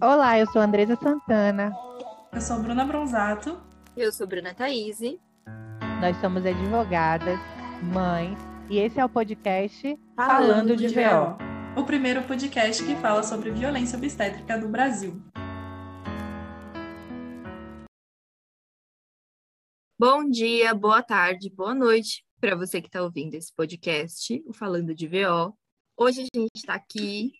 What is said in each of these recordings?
Olá, eu sou Andresa Santana. Eu sou Bruna Bronzato. Eu sou Bruna Thaís. Nós somos advogadas, mães, e esse é o podcast Falando, Falando de, de VO. O primeiro podcast que fala sobre violência obstétrica do Brasil. Bom dia, boa tarde, boa noite para você que está ouvindo esse podcast, o Falando de VO. Hoje a gente está aqui,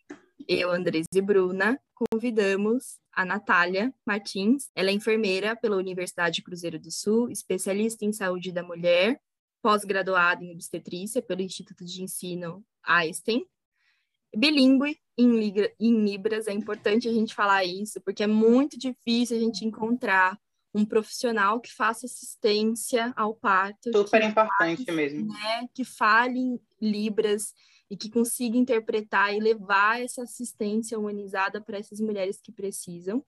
eu, Andresa e Bruna, convidamos a Natália Martins. Ela é enfermeira pela Universidade Cruzeiro do Sul, especialista em saúde da mulher, pós-graduada em obstetrícia pelo Instituto de Ensino Einstein. Bilíngue em, em Libras, é importante a gente falar isso, porque é muito difícil a gente encontrar um profissional que faça assistência ao parto. Super importante fale, mesmo. Né, que fale em Libras e que consiga interpretar e levar essa assistência humanizada para essas mulheres que precisam.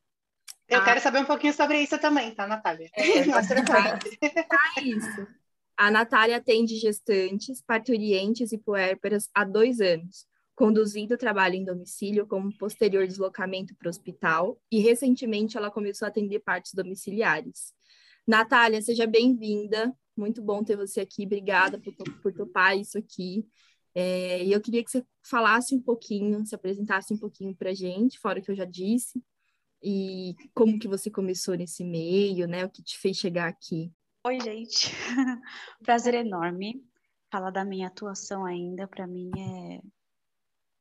Eu ah, quero saber um pouquinho sobre isso também, tá, Natália? É, tá isso. A Natália atende gestantes, parturientes e puérperas há dois anos, conduzindo o trabalho em domicílio como posterior deslocamento para o hospital e recentemente ela começou a atender partes domiciliares. Natália, seja bem-vinda. Muito bom ter você aqui. Obrigada por, por topar isso aqui. É, e eu queria que você falasse um pouquinho, se apresentasse um pouquinho para a gente, fora o que eu já disse, e como que você começou nesse meio, né? O que te fez chegar aqui. Oi, gente. Prazer enorme. Falar da minha atuação ainda, para mim,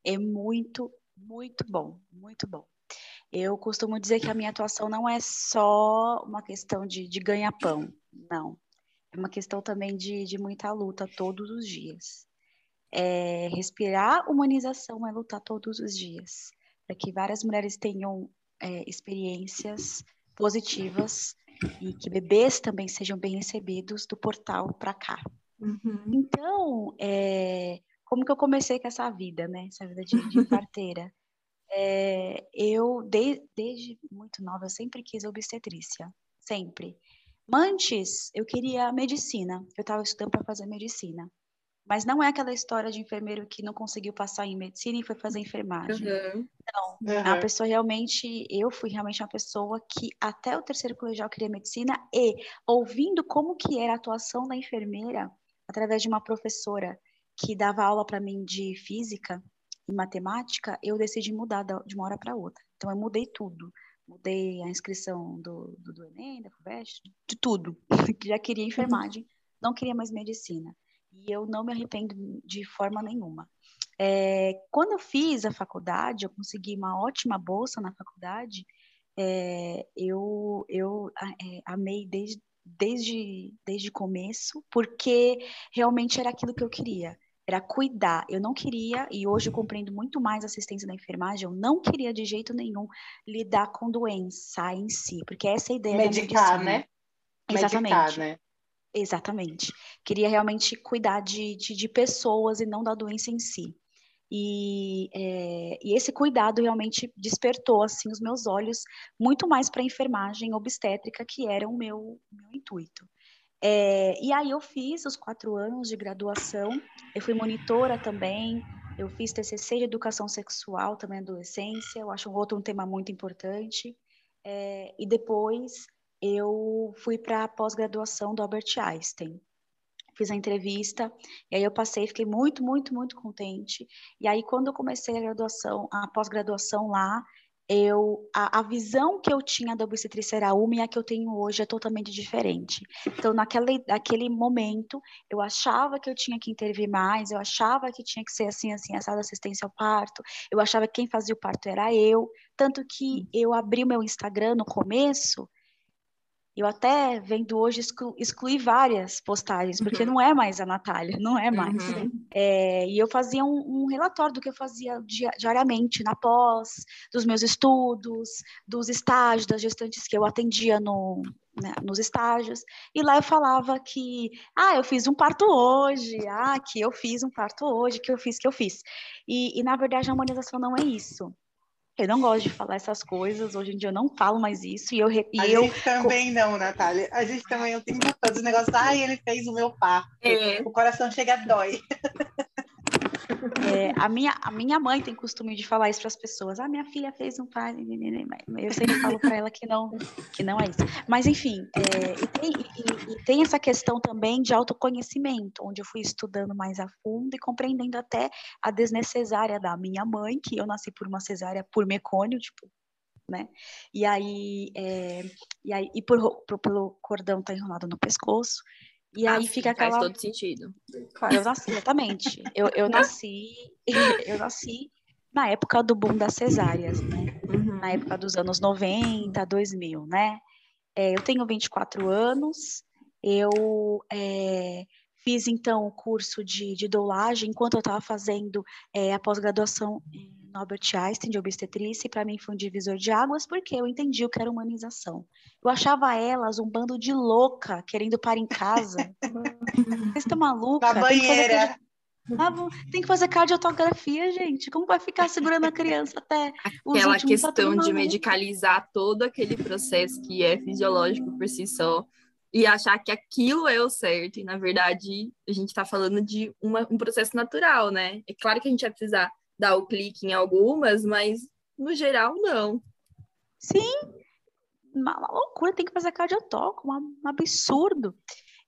é, é muito, muito bom, muito bom. Eu costumo dizer que a minha atuação não é só uma questão de, de ganha-pão, não. É uma questão também de, de muita luta todos os dias é respirar humanização é lutar todos os dias, para que várias mulheres tenham é, experiências positivas e que bebês também sejam bem recebidos do portal para cá. Uhum. Então, é, como que eu comecei com essa vida, né? Essa vida de, de parteira. É, eu, de, desde muito nova, eu sempre quis obstetrícia, sempre. Antes, eu queria medicina. Eu estava estudando para fazer medicina. Mas não é aquela história de enfermeiro que não conseguiu passar em medicina e foi fazer enfermagem. Uhum. Não, uhum. a pessoa realmente, eu fui realmente uma pessoa que até o terceiro colegial queria medicina e ouvindo como que era a atuação da enfermeira através de uma professora que dava aula para mim de física e matemática, eu decidi mudar de uma hora para outra. Então eu mudei tudo. Mudei a inscrição do, do, do Enem, da FUVEST, de tudo. Que já queria enfermagem, não queria mais medicina e eu não me arrependo de forma nenhuma. É, quando eu fiz a faculdade, eu consegui uma ótima bolsa na faculdade, é, eu, eu é, amei desde, desde, desde começo, porque realmente era aquilo que eu queria. Era cuidar. Eu não queria, e hoje eu compreendo muito mais a assistência da enfermagem, eu não queria de jeito nenhum lidar com doença em si, porque essa é a ideia Medicar, da medicina. né? Exatamente. Medicar, né? Exatamente. Queria realmente cuidar de, de, de pessoas e não da doença em si. E, é, e, esse cuidado realmente despertou assim os meus olhos muito mais para a enfermagem obstétrica, que era o meu, meu intuito. É, e aí eu fiz os quatro anos de graduação, eu fui monitora também, eu fiz TCC de educação sexual também adolescência, eu acho outro um tema muito importante. É, e depois eu fui para a pós-graduação do Albert Einstein. Fiz a entrevista, e aí eu passei, fiquei muito, muito, muito contente. E aí, quando eu comecei a graduação, a pós-graduação lá, eu a, a, visão que eu tinha da obstetrícia era uma e a que eu tenho hoje é totalmente diferente. Então, naquele, naquele momento, eu achava que eu tinha que intervir mais, eu achava que tinha que ser assim, assim, essa assistência ao parto, eu achava que quem fazia o parto era eu, tanto que eu abri o meu Instagram no começo, eu até vendo hoje exclu excluir várias postagens, porque uhum. não é mais a Natália, não é mais. Uhum. É, e eu fazia um, um, relatório do que eu fazia diariamente na pós, dos meus estudos, dos estágios, das gestantes que eu atendia no, né, nos estágios. E lá eu falava que, ah, eu fiz um parto hoje, ah, que eu fiz um parto hoje, que eu fiz, que eu fiz. E, e na verdade a humanização não é isso. Eu não gosto de falar essas coisas, hoje em dia eu não falo mais isso. E eu, e a eu... gente também não, Natália. A gente também, eu tenho todos os negócios, ai, ele fez o meu parto. É. O coração chega a dói. É, a, minha, a minha mãe tem costume de falar isso para as pessoas. Ah, minha filha fez um pai. Eu sempre falo para ela que não, que não é isso. Mas, enfim, é, e, tem, e, e tem essa questão também de autoconhecimento, onde eu fui estudando mais a fundo e compreendendo até a desnecessária da minha mãe, que eu nasci por uma cesárea por mecônio, tipo, né? E aí, é, e aí e por, por, pelo cordão tá enrolado no pescoço. E Ah, aí sim, fica aquela. Faz todo sentido. Claro. Eu nasci, exatamente. Eu, eu nasci, eu nasci na época do boom das cesáreas, né? Uhum. Na época dos anos 90, 2000, né? É, eu tenho 24 anos, eu é, fiz então o curso de, de doulagem enquanto eu estava fazendo é, a pós-graduação no Albert Einstein de obstetrícia, e para mim foi um divisor de águas, porque eu entendi o que era humanização. Eu achava elas um bando de louca querendo parar em casa. Vocês estão maluca? Na Tem que fazer banheira. ah, tem que fazer cardiotografia, gente. Como vai ficar segurando a criança até os Aquela? Tá questão de medicalizar todo aquele processo que é fisiológico por si só e achar que aquilo é o certo. E, na verdade, a gente está falando de uma- um processo natural, né? É claro que a gente vai precisar dar o clique em algumas, mas, no geral, não. Sim, uma, uma loucura, tem que fazer cardiotoco, uma- um absurdo.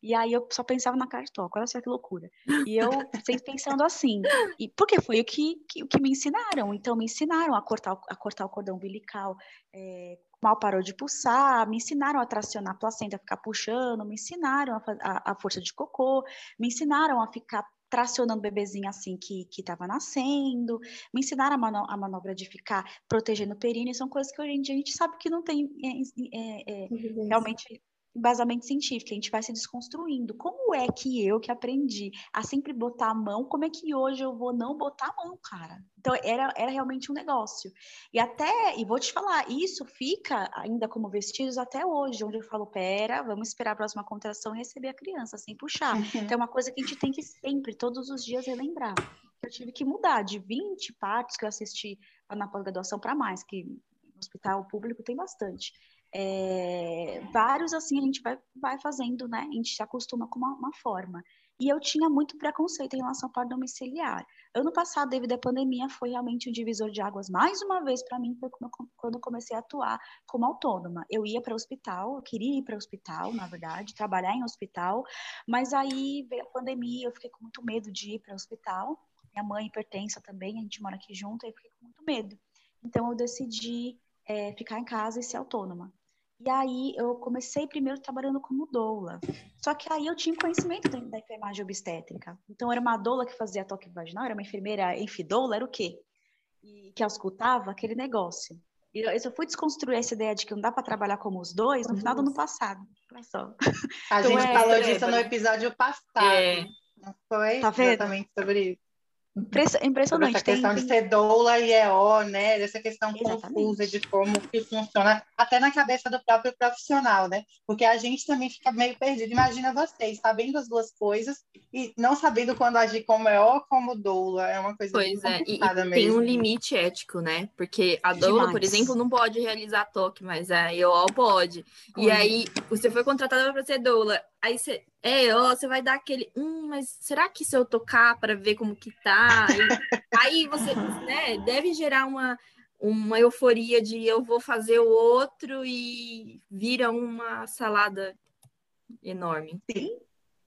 E aí eu só pensava na cardiotoco, olha só que loucura. E eu sempre pensando assim, e porque foi o que, que- o que me ensinaram. Então me ensinaram a cortar, o- a cortar o cordão umbilical, é, mal parou de pulsar, me ensinaram a tracionar a placenta, ficar puxando, me ensinaram a, a, a força de cocô, me ensinaram a ficar tracionando o bebezinho assim que estava nascendo, me ensinaram a, mano- a manobra de ficar protegendo o períneo, são coisas que hoje em dia a gente sabe que não tem é, é, é, realmente embasamento científico, a gente vai se desconstruindo. Como é que eu que aprendi a sempre botar a mão, como é que hoje eu vou não botar a mão, cara? Então era, era realmente um negócio. E até, e vou te falar, isso fica ainda como vestígios até hoje, onde eu falo, pera, vamos esperar a próxima contração e receber a criança, sem puxar. Então é uma coisa que a gente tem que sempre, todos os dias, relembrar. Eu tive que mudar de 20 partos que eu assisti na pós-graduação para mais, que no hospital público tem bastante. É, vários assim a gente vai, vai fazendo, né? A gente se acostuma com uma, uma forma. E eu tinha muito preconceito em relação ao parto domiciliar. Ano passado, devido à pandemia, foi realmente um divisor de águas. Mais uma vez, para mim, foi quando eu- quando eu comecei a atuar como autônoma. Eu ia para o hospital, eu queria ir para o hospital, na verdade, trabalhar em hospital, mas aí veio a pandemia, eu fiquei com muito medo de ir para o hospital. Minha mãe hipertensa também, a gente mora aqui junto, aí eu fiquei com muito medo. Então, eu decidi é, ficar em casa e ser autônoma. E aí eu comecei primeiro trabalhando como doula. Só que aí eu tinha conhecimento da, da enfermagem obstétrica. Então era uma doula que fazia toque vaginal, era uma enfermeira enfidoula, era o quê? E que auscultava aquele negócio. E eu, só fui desconstruir essa ideia de que não dá para trabalhar como os dois no final do ano passado. Olha só. A Então gente é, falou disso no episódio passado. É. Não foi Tá vendo? exatamente sobre isso. Impressionante. essa Tem, questão de tem- ser doula e EO, né? Dessa questão Exatamente. confusa de como que funciona, até na cabeça do próprio profissional, né? Porque a gente também fica meio perdido. Imagina vocês, sabendo as duas coisas e não sabendo quando agir como EO ou como doula. É uma coisa Pois é, e, complicada e tem mesmo. um limite ético, né? Porque a doula, por Demais. exemplo, não pode realizar toque, mas a EO pode. E aí, você foi contratada para ser doula. Aí você, é EO, você vai dar aquele, hum, mas será que se eu tocar para ver como que tá? Aí, aí você, né, deve gerar uma, uma euforia de eu vou fazer o outro e vira uma salada enorme. Sim.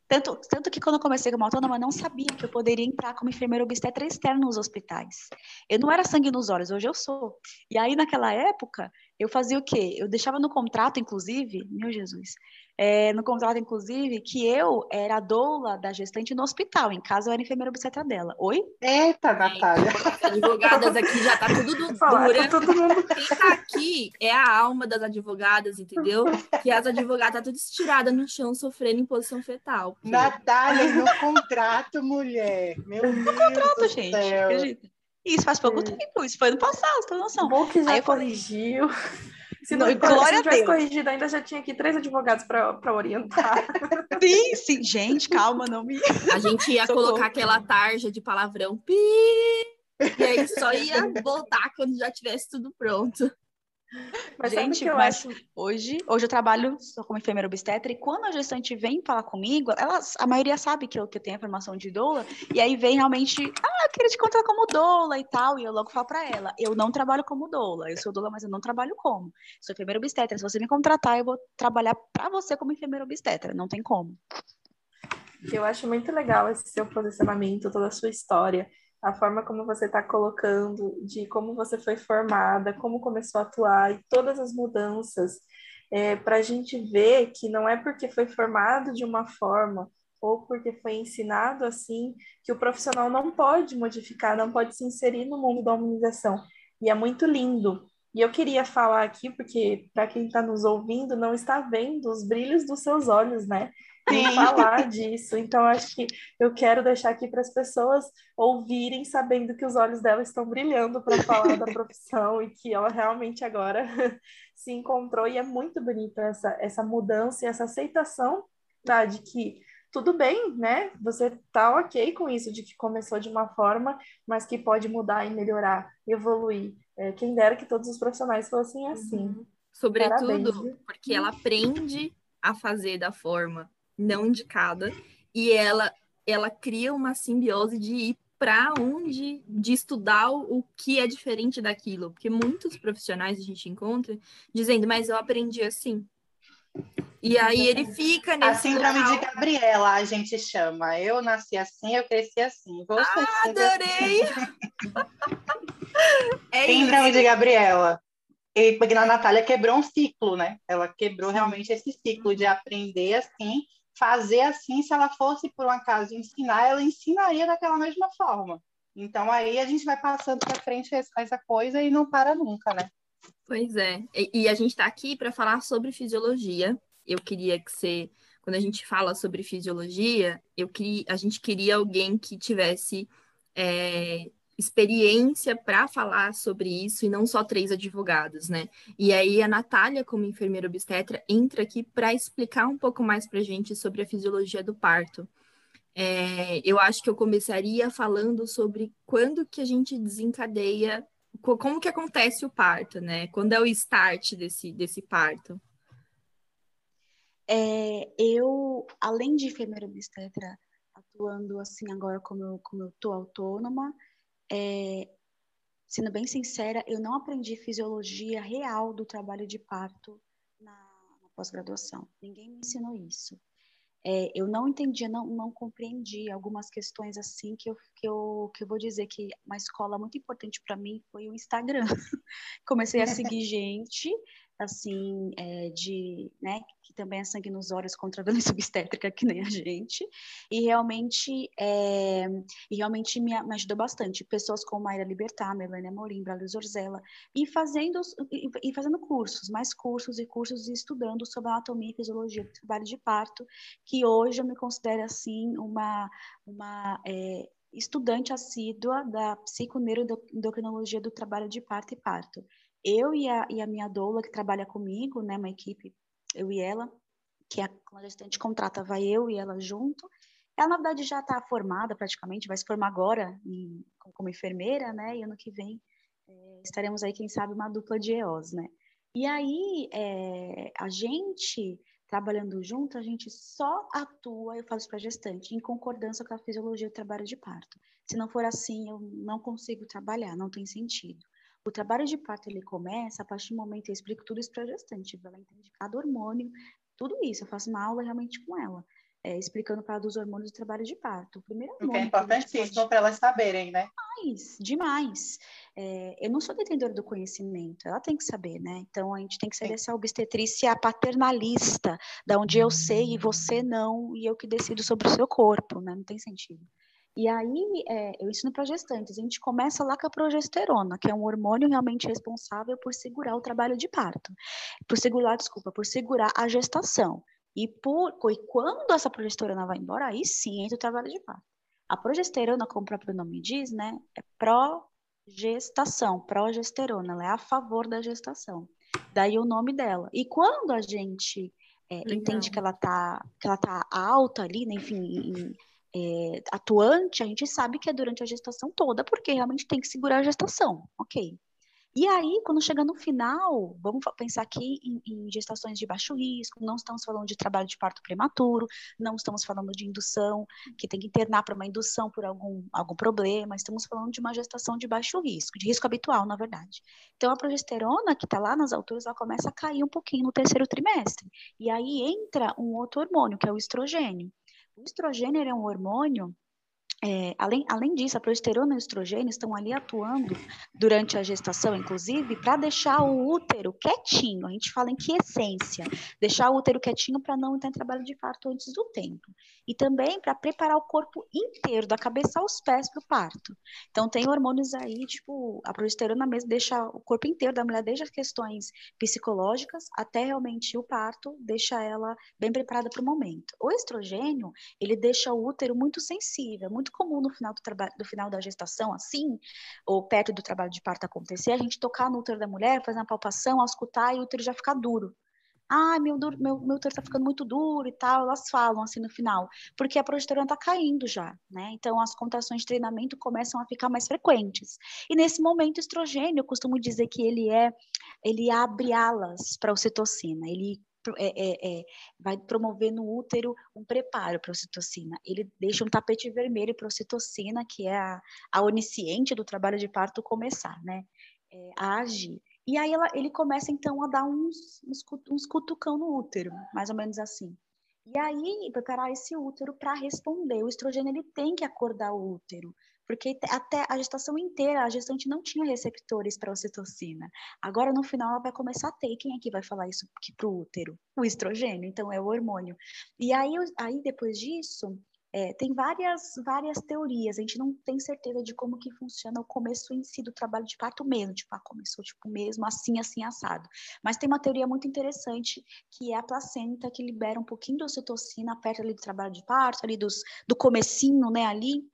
Tanto, tanto que quando eu comecei como autônoma, eu não sabia que eu poderia entrar como enfermeira obstetra externa nos hospitais. Eu não era sangue nos olhos, hoje eu sou. E aí, naquela época, eu fazia o quê? Eu deixava no contrato, inclusive, meu Jesus, é, no contrato, inclusive, que eu era a doula da gestante no hospital. Em casa, eu era enfermeira obstetra dela. Oi? Eita, Natália. As advogadas aqui já tá tudo Falar, dura. tá todo mundo Quem tá aqui é a alma das advogadas, entendeu? Que as advogadas tá tudo estirada no chão, sofrendo em posição fetal. porque- Natália, no contrato, mulher. Meu Deus Contrato, do gente. céu. Acredita? Isso faz pouco tempo, isso foi ano passado, você tem noção. bom que já Aí eu falei- corrigiu. Se Não, não, glória se a não tivesse Deus. corrigido, ainda já tinha aqui três advogados para orientar. Sim, sim, gente, calma, não me. A gente ia Socorro. colocar aquela tarja de palavrão. Pi! E aí só ia voltar quando já tivesse tudo pronto. Mas Gente, mas acho... hoje, hoje eu trabalho só como enfermeira obstetra e quando a gestante vem falar comigo, elas, a maioria sabe que eu, que eu tenho a formação de doula e aí vem realmente, ah, eu queria te contratar como doula e tal, e eu logo falo para ela, eu não trabalho como doula, eu sou doula, mas eu não trabalho como. Sou enfermeira obstetra, se você me contratar, eu vou trabalhar para você como enfermeira obstetra, não tem como. Eu acho muito legal esse seu posicionamento, toda a sua história a forma como você está colocando, de como você foi formada, como começou a atuar e todas as mudanças, é, para a gente ver que não é porque foi formado de uma forma ou porque foi ensinado assim que o profissional não pode modificar, não pode se inserir no mundo da humanização. E é muito lindo. E eu queria falar aqui, porque para quem está nos ouvindo não está vendo os brilhos dos seus olhos, né? Sim. falar disso. Então, acho que eu quero deixar aqui para as pessoas ouvirem, sabendo que os olhos dela estão brilhando para falar da profissão e que ela realmente agora se encontrou. E é muito bonita essa, essa mudança e essa aceitação tá, de que tudo bem, né? Você tá ok com isso, de que começou de uma forma, mas que pode mudar e melhorar, evoluir. É, quem dera que todos os profissionais fossem assim. Uhum. Sobretudo Parabéns. porque ela aprende a fazer da forma não indicada, e ela, ela cria uma simbiose de ir para onde, de estudar o, que é diferente daquilo, porque muitos profissionais a gente encontra dizendo, mas eu aprendi assim. E aí ele fica nesse. A síndrome de Gabriela a gente chama. Eu nasci assim, eu cresci assim. Você ah, adorei! é síndrome isso. de Gabriela. E porque a Natália quebrou um ciclo, né? Ela quebrou realmente esse ciclo de aprender assim fazer assim, se ela fosse, por um acaso, ensinar, ela ensinaria daquela mesma forma. Então, aí a gente vai passando para frente essa coisa e não para nunca, né? Pois é. E, e a gente está aqui para falar sobre fisiologia. Eu queria que você, quando a gente fala sobre fisiologia, eu queria, a gente queria alguém que tivesse é, experiência para falar sobre isso e não só três advogados, né? E aí a Natália, como enfermeira obstetra, entra aqui para explicar um pouco mais para a gente sobre a fisiologia do parto. É, eu acho que eu começaria falando sobre quando que a gente desencadeia, como que acontece o parto, né? Quando é o start desse, desse parto? É, eu, além de enfermeira obstetra, atuando assim agora como eu, como eu tô autônoma, é, sendo bem sincera, eu não aprendi fisiologia real do trabalho de parto na, na pós-graduação. Ninguém me ensinou isso. É, eu não entendia, não, não compreendi algumas questões assim que eu, que, eu, que eu vou dizer que uma escola muito importante para mim foi o Instagram. Comecei a seguir gente assim, é, de, né, que também é sangue nos olhos contra a violência obstétrica, que nem a gente, e realmente, é, e realmente me, me, ajudou bastante. Pessoas como Mayra Libertar, Melania Morim, Braulio Zorzella, e fazendo, e, e, fazendo cursos, mais cursos e cursos, e estudando sobre anatomia e fisiologia do trabalho de parto, que hoje eu me considero, assim, uma, uma é, estudante assídua da psiconeuroendocrinologia do trabalho de parto e parto eu e a, e a minha doula, que trabalha comigo, né, uma equipe, eu e ela, que é a, quando a gestante contrata, vai eu e ela junto. Ela, na verdade, já está formada praticamente, vai se formar agora em, como enfermeira, né, e ano que vem é, estaremos aí, quem sabe, uma dupla de EOS, né. E aí, é, a gente, trabalhando junto, a gente só atua, eu falo isso para gestante, em concordância com a fisiologia do trabalho de parto. Se não for assim, eu não consigo trabalhar, não tem sentido. O trabalho de parto ele começa a partir do momento eu explico tudo isso para a gestante, ela entende cada hormônio, tudo isso. Eu faço uma aula realmente com ela, é, explicando para ela dos hormônios do trabalho de parto. O primeiro hormônio. Que é importantíssimo pode... para elas saberem, né? Demais, demais. É, eu não sou detentora do conhecimento, ela tem que saber, né? Então a gente tem que ser Sim. essa obstetrícia paternalista, da onde eu sei e você não, e eu que decido sobre o seu corpo, né? Não tem sentido. E aí, é, eu ensino para gestantes, a gente começa lá com a progesterona, que é um hormônio realmente responsável por segurar o trabalho de parto, por segurar, desculpa, por segurar a gestação. E, por, e quando essa progesterona vai embora, aí sim entra o trabalho de parto. A progesterona, como o próprio nome diz, né, é progestação, progesterona, ela é a favor da gestação. Daí o nome dela. E quando a gente é, entende que ela tá que ela tá alta ali, né, enfim, em, é, atuante, a gente sabe que é durante a gestação toda, porque realmente tem que segurar a gestação, ok. E aí, quando chega no final, vamos pensar aqui em, em, gestações de baixo risco, não estamos falando de trabalho de parto prematuro, não estamos falando de indução, que tem que internar para uma indução por algum, algum problema, estamos falando de uma gestação de baixo risco, de risco habitual, na verdade. Então, a progesterona, que está lá nas alturas, ela começa a cair um pouquinho no terceiro trimestre. E aí entra um outro hormônio, que é o estrogênio. O estrogênio é um hormônio é, além, além disso, a progesterona e o estrogênio estão ali atuando durante a gestação, inclusive, para deixar o útero quietinho. A gente fala em que essência, deixar o útero quietinho para não entrar em trabalho de parto antes do tempo. E também para preparar o corpo inteiro, da cabeça aos pés para o parto. Então, tem hormônios aí, tipo, a progesterona mesmo deixa o corpo inteiro da mulher, desde as questões psicológicas até realmente o parto, deixa ela bem preparada para o momento. O estrogênio, ele deixa o útero muito sensível, muito muito comum no final do, trabalho, do final da gestação, assim, ou perto do trabalho de parto acontecer, a gente tocar no útero da mulher, fazer uma palpação, auscultar e o útero já ficar duro. Ah, meu, meu, meu útero está ficando muito duro e tal, elas falam assim no final, porque a progesterona está caindo já, né? Então as contrações de treinamento começam a ficar mais frequentes. E nesse momento, o estrogênio, eu costumo dizer que ele é, ele abre alas para a ocitocina, ele é, é, é, vai promover no útero um preparo para a ocitocina. Ele deixa um tapete vermelho para a ocitocina, que é a, a onisciente do trabalho de parto, começar, né? É, a agir. E aí ela, ele começa então a dar uns, uns, uns cutucão no útero, mais ou menos assim. E aí, preparar esse útero para responder. O estrogênio ele tem que acordar o útero porque até a gestação inteira a gestante não tinha receptores para ocitocina. Agora, no final, ela vai começar a ter. Quem é que vai falar isso para o útero? O estrogênio, então é o hormônio. E aí, aí depois disso, é, tem várias, várias teorias, a gente não tem certeza de como que funciona o começo em si do trabalho de parto mesmo, tipo, ah, começou tipo mesmo assim, assim, assado. Mas tem uma teoria muito interessante, que é a placenta, que libera um pouquinho de ocitocina perto ali do trabalho de parto, ali dos, do comecinho, né, ali,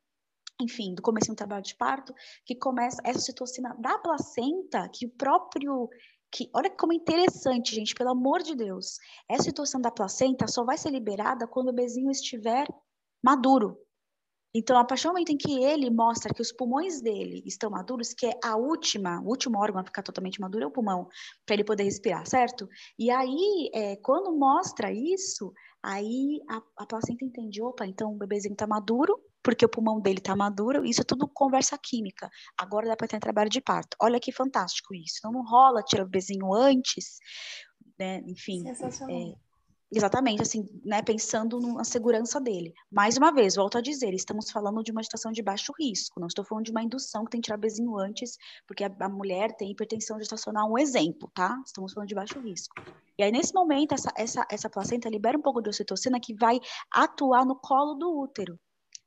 enfim, do começo do trabalho de parto, que começa essa citocina da placenta, que o próprio que olha como interessante, gente, pelo amor de Deus. Essa citocina da placenta só vai ser liberada quando o bebezinho estiver maduro. Então, a partir do momento em que ele mostra que os pulmões dele estão maduros, que é a última, o último órgão a ficar totalmente maduro é o pulmão, para ele poder respirar, certo? E aí, é, quando mostra isso, aí a, a placenta entende, opa, então o bebezinho está maduro, porque o pulmão dele está maduro, isso é tudo conversa química. Agora dá para ter trabalho de parto. Olha que fantástico isso. Então não rola tirar o bebezinho antes, né? Enfim. É, exatamente, assim, né? Pensando na segurança dele. Mais uma vez, volto a dizer, estamos falando de uma situação de baixo risco. Não estou falando de uma indução que tem que tirar o bebezinho antes, porque a, a mulher tem hipertensão gestacional, um exemplo, tá? Estamos falando de baixo risco. E aí, nesse momento, essa, essa, essa placenta libera um pouco de ocitocina que vai atuar no colo do útero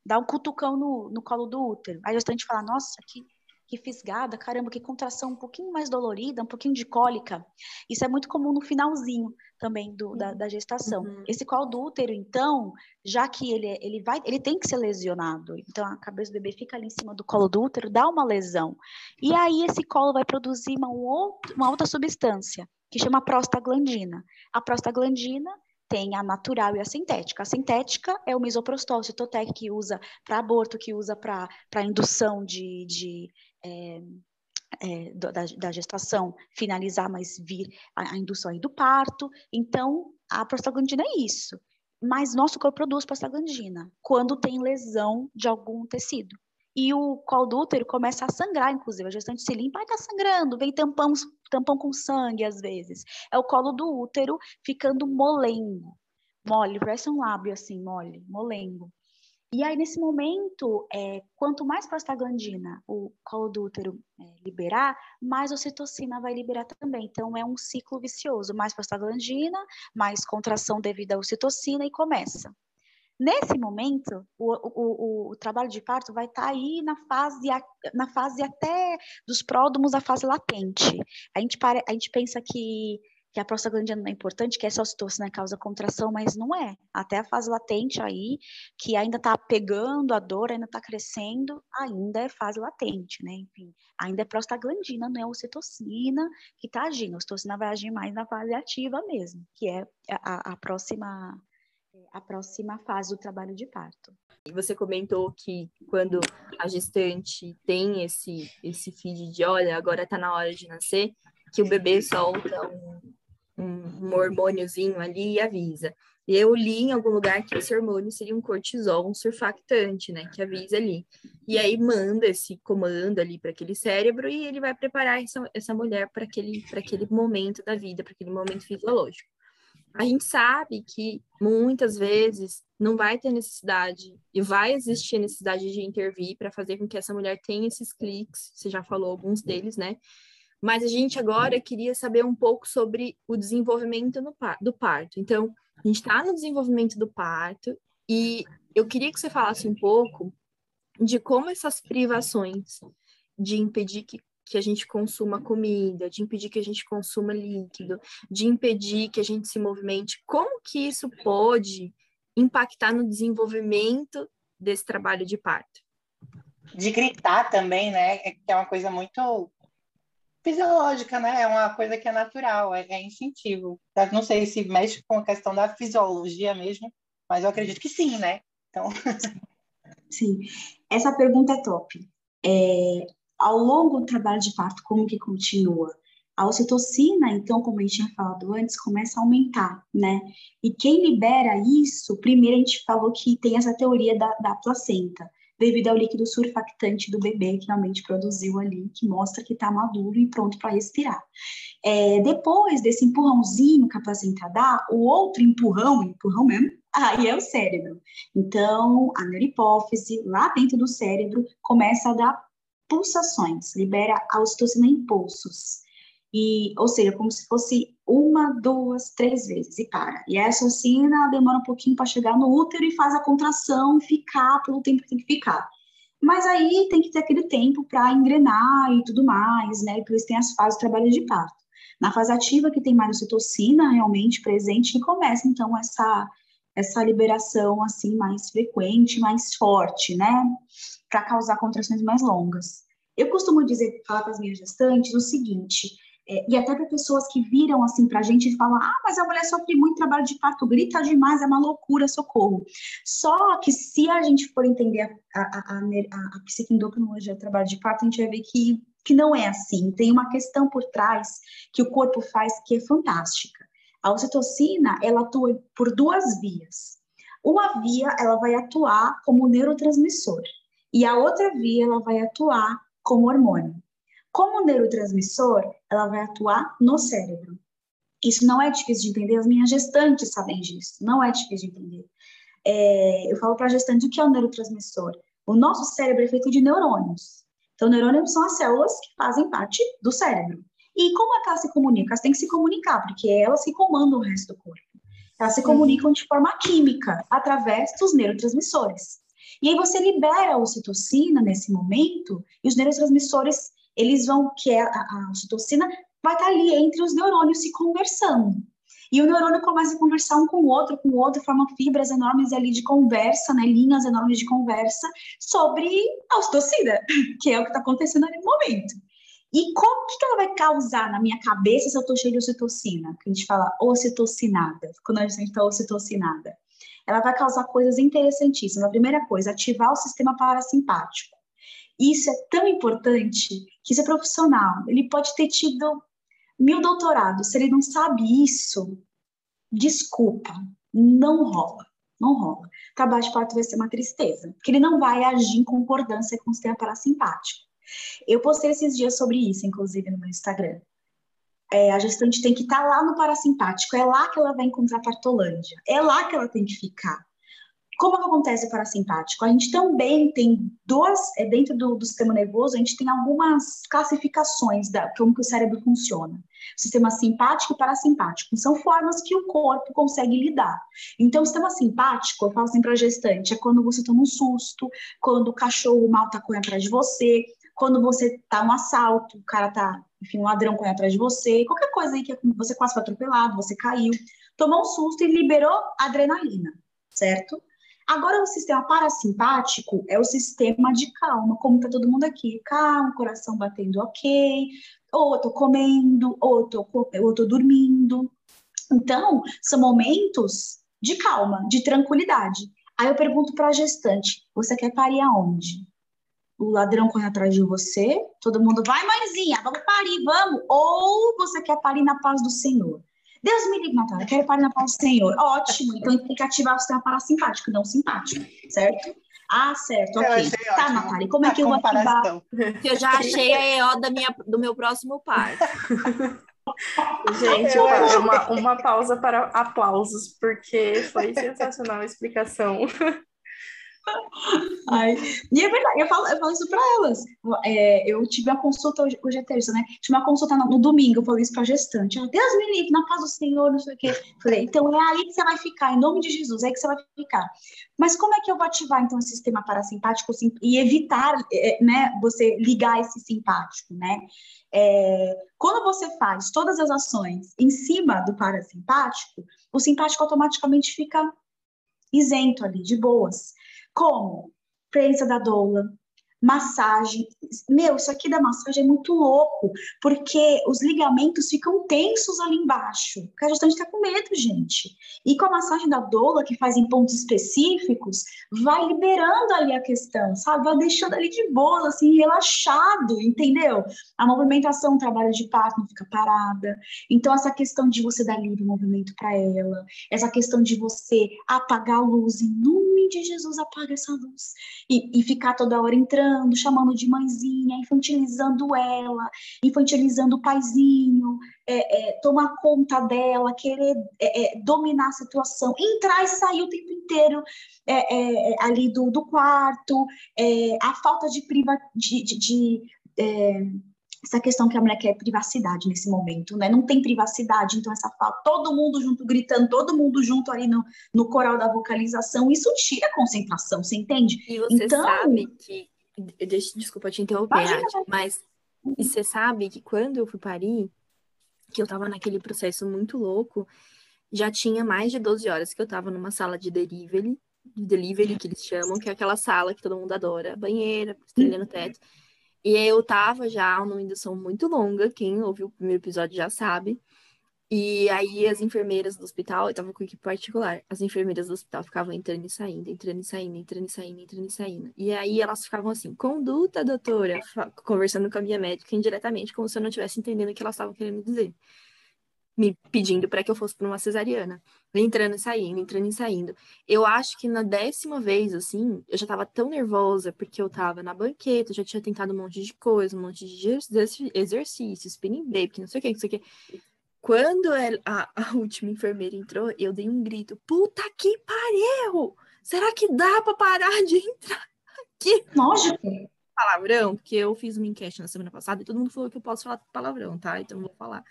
dá um cutucão no, no colo do útero. Aí a gestante fala, nossa, que, que fisgada, caramba, que contração um pouquinho mais dolorida, um pouquinho de cólica. Isso é muito comum no finalzinho também do, da, da, gestação. Uhum. Esse colo do útero, então, já que ele, ele vai, ele tem que ser lesionado. Então, a cabeça do bebê fica ali em cima do colo do útero, dá uma lesão. E aí, esse colo vai produzir uma, uma outra substância, que chama prostaglandina. A prostaglandina tem a natural e a sintética. A sintética é o misoprostol, citotec, que usa para aborto, que usa para indução de, de é, é, da, da, gestação finalizar, mas vir a, a indução aí do parto. Então, a prostaglandina é isso. Mas nosso corpo produz prostaglandina quando tem lesão de algum tecido e o colo do útero começa a sangrar, inclusive. A gestante se limpa, e tá sangrando, vem tampão, tampão com sangue às vezes. É o colo do útero ficando molengo, mole, parece um lábio assim, mole, molengo. E aí, nesse momento, é, quanto mais prostaglandina o colo do útero é, liberar, mais ocitocina vai liberar também. Então, é um ciclo vicioso. Mais prostaglandina, mais contração devido à ocitocina e começa. Nesse momento, o, o, o, trabalho de parto vai estar tá aí na fase, na fase até dos pródomos, a fase latente. A gente, para, a gente pensa que, que a prostaglandina não é importante, que essa ocitocina causa contração, mas não é. Até a fase latente aí, que ainda está pegando a dor, ainda está crescendo, ainda é fase latente, né? Enfim, ainda é prostaglandina, não é ocitocina que está agindo. A ocitocina vai agir mais na fase ativa mesmo, que é a, a próxima a próxima fase do trabalho de parto. Você comentou que quando a gestante tem esse, esse feed de olha, agora está na hora de nascer, que o bebê solta um, um, um hormôniozinho ali e avisa. E eu li em algum lugar que esse hormônio seria um cortisol, um surfactante, né? Que avisa ali. E aí manda esse comando ali para aquele cérebro e ele vai preparar essa, essa mulher para aquele, aquele momento da vida, para aquele momento fisiológico. A gente sabe que muitas vezes não vai ter necessidade e vai existir necessidade de intervir para fazer com que essa mulher tenha esses cliques, você já falou alguns deles, né? Mas a gente agora queria saber um pouco sobre o desenvolvimento do parto. Então, a gente está no desenvolvimento do parto e eu queria que você falasse um pouco de como essas privações de impedir que, que a gente consuma comida, de impedir que a gente consuma líquido, de impedir que a gente se movimente, como que isso pode impactar no desenvolvimento desse trabalho de parto? De gritar também, né? Que é uma coisa muito fisiológica, né? É uma coisa que é natural, é, é instintivo. Não sei se mexe com a questão da fisiologia mesmo, mas eu acredito que sim, né? Então. Sim, essa pergunta é top. É, ao longo do trabalho de parto, como que continua? A ocitocina, então, como a gente tinha falado antes, começa a aumentar, né? E quem libera isso, primeiro a gente falou que tem essa teoria da, da placenta devido ao líquido surfactante do bebê que realmente produziu ali, que mostra que está maduro e pronto para respirar. É, depois desse empurrãozinho que a placenta dá, o outro empurrão, empurrão mesmo, aí é o cérebro. Então, a neurohipófise, lá dentro do cérebro, começa a dar pulsações, libera a ocitocina em pulsos. E, ou seja, como se fosse uma, duas, três vezes e para. E essa ocina demora um pouquinho para chegar no útero e faz a contração ficar pelo tempo que tem que ficar. Mas aí tem que ter aquele tempo para engrenar e tudo mais, né? Por isso tem as fases do trabalho de parto. Na fase ativa, que tem mais ocitocina realmente presente, que começa então essa, essa liberação assim mais frequente, mais forte, né? Para causar contrações mais longas. Eu costumo dizer, falar para as minhas gestantes o seguinte: é, e até para pessoas que viram assim para a gente e falam: ah, mas a mulher sofre muito trabalho de parto, grita demais, é uma loucura, socorro. Só que se a gente for entender a, a, a, a, do trabalho de parto, a gente vai ver que, que não é assim. Tem uma questão por trás que o corpo faz que é fantástica. A ocitocina, ela atua por duas vias. Uma via, ela vai atuar como neurotransmissor, e a outra via, ela vai atuar como hormônio. Como neurotransmissor, ela vai atuar no cérebro. Isso não é difícil de entender, as minhas gestantes sabem disso, não é difícil de entender. É, eu falo para a gestante o que é o neurotransmissor. O nosso cérebro é feito de neurônios. Então, neurônios são as células que fazem parte do cérebro. E como é que elas se comunicam? Elas têm que se comunicar, porque é elas que comandam o resto do corpo. Elas se comunicam de forma química, através dos neurotransmissores. E aí você libera a ocitocina nesse momento, e os neurotransmissores eles vão, que é a, a ocitocina, vai estar ali entre os neurônios se conversando. E o neurônio começa a conversar um com o outro, com o outro, formam fibras enormes ali de conversa, né, linhas enormes de conversa sobre a ocitocina, que é o que está acontecendo no momento. E como que, ela vai causar na minha cabeça se eu estou cheio de ocitocina? Que a gente fala ocitocinada, quando a gente está ocitocinada. Ela vai causar coisas interessantíssimas. A primeira coisa, ativar o sistema parasimpático. Isso é tão importante que esse profissional, ele pode ter tido mil doutorados, se ele não sabe isso, desculpa, não rola, não rola. Trabalho de parto vai ser uma tristeza, porque ele não vai agir em concordância com o sistema parasimpático. Eu postei esses dias sobre isso, inclusive, no meu Instagram. É, a gestante tem que estar tá lá no parasimpático, é lá que ela vai encontrar partolândia, é lá que ela tem que ficar. Como que acontece o parasimpático? A gente também tem duas, é, dentro do, do, sistema nervoso, a gente tem algumas classificações da como que o cérebro funciona. Sistema simpático e parasimpático. São formas que o corpo consegue lidar. Então, o sistema simpático, eu falo assim para gestante, é quando você toma um susto, quando o cachorro mal tá correndo atrás de você, quando você tá um assalto, o cara tá, enfim, um ladrão correndo atrás de você, qualquer coisa aí que você quase foi atropelado, você caiu, tomou um susto e liberou adrenalina, certo? Agora, o sistema parasimpático é o sistema de calma, como tá todo mundo aqui, calmo, coração batendo ok, ou eu tô comendo, ou eu tô, ou eu tô dormindo. Então, são momentos de calma, de tranquilidade. Aí eu pergunto para a gestante: você quer parir aonde? O ladrão corre atrás de você, todo mundo vai, mãezinha, vamos parir, vamos. Ou você quer parir na paz do Senhor? Deus me livre, Natália, quero parir na paz do Senhor. Ótimo, então tem que ativar o sistema parasimpático, não simpático, certo? Ah, certo, ok. Tá, Natália, como é que eu vou ativar? Eu já achei a EO da minha, do meu próximo par. Gente, uma, uma pausa para aplausos, porque foi sensacional a explicação. Ai, e é verdade, eu falo, eu falo isso para elas. É, eu tive uma consulta, hoje, hoje é terça, né? Tive uma consulta no, no domingo, eu falei isso pra gestante. Deus me livre, na paz do Senhor, não sei o quê. Falei, então é aí que você vai ficar, em nome de Jesus, é aí que você vai ficar. Mas como é que eu vou ativar, então, o sistema parasimpático e evitar, é, né, você ligar esse simpático, né? É, quando você faz todas as ações em cima do parasimpático, o simpático automaticamente fica isento ali, de boas. Como? Prensa da doula, massagem. Meu, isso aqui da massagem é muito louco, porque os ligamentos ficam tensos ali embaixo. Porque a gestante está com medo, gente. E com a massagem da doula, que faz em pontos específicos, vai liberando ali a questão, sabe? Vai deixando ali de boa, assim, relaxado, entendeu? A movimentação, o trabalho de parto não fica parada. Então, essa questão de você dar livre movimento para ela, essa questão de você apagar a luz, em nome de Jesus, apaga essa luz. E, e ficar toda hora entrando chamando, chamando de mãezinha, infantilizando ela, infantilizando o paizinho, é, é, tomar conta dela, querer é, é dominar a situação, entrar e sair o tempo inteiro é, é, ali do, do quarto, a falta de priva de, de, de essa questão que a mulher quer privacidade nesse momento, né? Não tem privacidade, então essa fala, todo mundo junto gritando, todo mundo junto ali no, no coral da vocalização, isso tira a concentração, você entende? E você então, sabe que desculpa te interromper, mas e você sabe que quando eu fui parir, que eu tava naquele processo muito louco, já tinha mais de 12 horas que eu tava numa sala de delivery, de delivery que eles chamam, que é aquela sala que todo mundo adora, banheira, estrela no teto. E eu tava já numa indução muito longa, quem ouviu o primeiro episódio já sabe. E aí as enfermeiras do hospital, eu tava com equipe particular, as enfermeiras do hospital ficavam entrando e saindo, entrando e saindo, entrando e saindo, entrando e saindo. E aí elas ficavam assim, conduta, doutora, conversando com a minha médica indiretamente, como se eu não estivesse entendendo o que elas estavam querendo dizer. Me pedindo para que eu fosse para uma cesariana. Entrando e saindo, entrando e saindo. Eu acho que na décima vez, assim, eu já tava tão nervosa, porque eu tava na banqueta, já tinha tentado um monte de coisa, um monte de exercícios, spinning baby, não sei o que, não sei o que quando a, a última enfermeira entrou, eu dei um grito: Puta que pariu! Será que dá para parar de entrar aqui? Lógico. Palavrão, porque eu fiz uma enquete na semana passada e todo mundo falou que eu posso falar palavrão, tá? Então eu vou falar.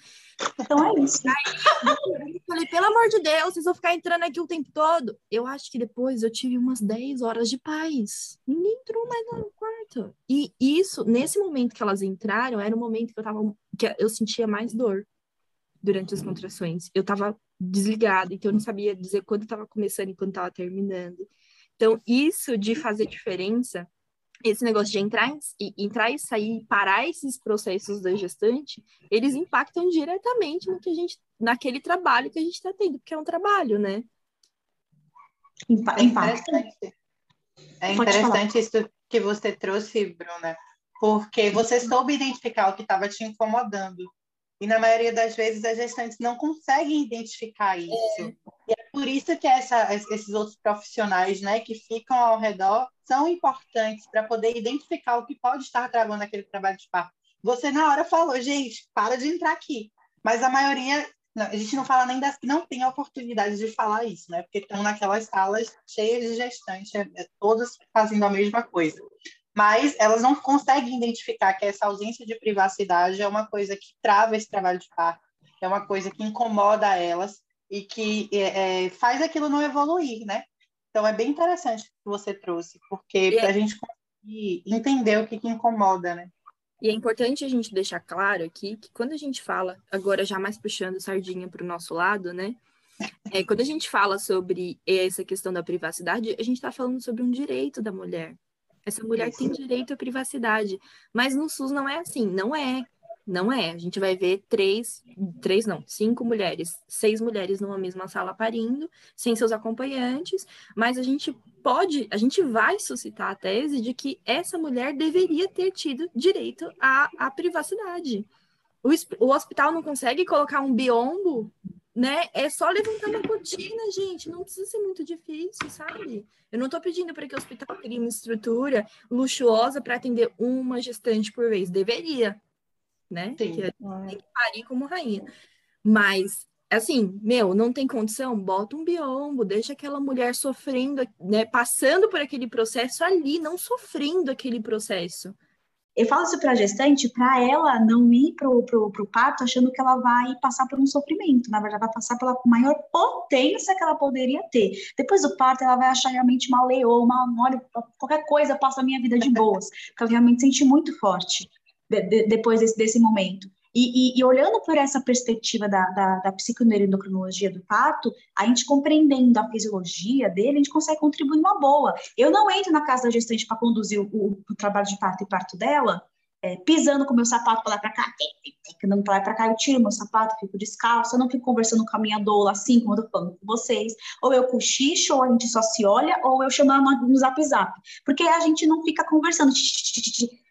Então é isso. Aí eu falei, pelo amor de Deus, vocês vão ficar entrando aqui o tempo todo. Eu acho que depois eu tive umas 10 horas de paz. Ninguém entrou mais no quarto. E isso, nesse momento que elas entraram, era o momento que eu tava. que eu sentia mais dor durante as contrações. Eu estava desligada, então eu não sabia dizer quando estava começando e quando estava terminando. Então, isso de fazer diferença, esse negócio de entrar e, entrar e sair, parar esses processos da gestante, eles impactam diretamente no que a gente, naquele trabalho que a gente está tendo, porque é um trabalho, né? É interessante, é interessante isso que você trouxe, Bruna, porque você soube identificar o que estava te incomodando. E na maioria das vezes as gestantes não conseguem identificar isso. É. E é por isso que essa, esses outros profissionais né, que ficam ao redor são importantes para poder identificar o que pode estar travando aquele trabalho de parto. Você na hora falou, gente, para de entrar aqui. Mas a maioria, a gente não fala nem das que não têm a oportunidade de falar isso, né? Porque estão naquelas salas cheias de gestantes, é, é, todas fazendo a mesma coisa mas elas não conseguem identificar que essa ausência de privacidade é uma coisa que trava esse trabalho de parto, é uma coisa que incomoda elas e que é, é faz aquilo não evoluir, né? Então é bem interessante que você trouxe, porque para a é... gente conseguir entender o que, que incomoda, né? E é importante a gente deixar claro aqui que quando a gente fala, agora já mais puxando sardinha para o nosso lado, né? É, quando a gente fala sobre essa questão da privacidade, a gente está falando sobre um direito da mulher. Essa mulher Isso. tem direito à privacidade. Mas no SUS não é assim, não é. Não é. A gente vai ver três, três não, cinco mulheres, seis mulheres numa mesma sala parindo, sem seus acompanhantes, mas a gente pode, a gente vai suscitar a tese de que essa mulher deveria ter tido direito à, à privacidade. O, o hospital não consegue colocar um biombo, né? É só levantar uma cortina, gente. Não precisa ser muito difícil, sabe? Eu não estou pedindo para que o hospital crie uma estrutura luxuosa para atender uma gestante por vez. Deveria, né? Sim. Que tem que parir como rainha. Mas, assim, meu, não tem condição? Bota um biombo, deixa aquela mulher sofrendo, né? Passando por aquele processo ali, não sofrendo aquele processo. Eu falo isso para a gestante para ela não ir para o parto achando que ela vai passar por um sofrimento. Na verdade, vai passar pela maior potência que ela poderia ter. Depois do parto, ela vai achar realmente uma leoa, uma olha, qualquer coisa passa a minha vida de boas. Porque ela realmente sente muito forte de, de, depois desse, desse momento. E, e, e, olhando por essa perspectiva da, da, da psiconeuroendocrinologia do parto, a gente compreendendo a fisiologia dele, a gente consegue contribuir numa boa. Eu não entro na casa da gestante para conduzir o, o, o, trabalho de parto e parto dela, é, pisando com meu sapato para lá para cá, andando para lá para cá, eu tiro meu sapato, fico descalço, eu não fico conversando com a minha doula assim como eu tô falando com vocês. Ou eu cochicho, ou a gente só se olha, ou eu chamo ela no zap zap. Porque a gente não fica conversando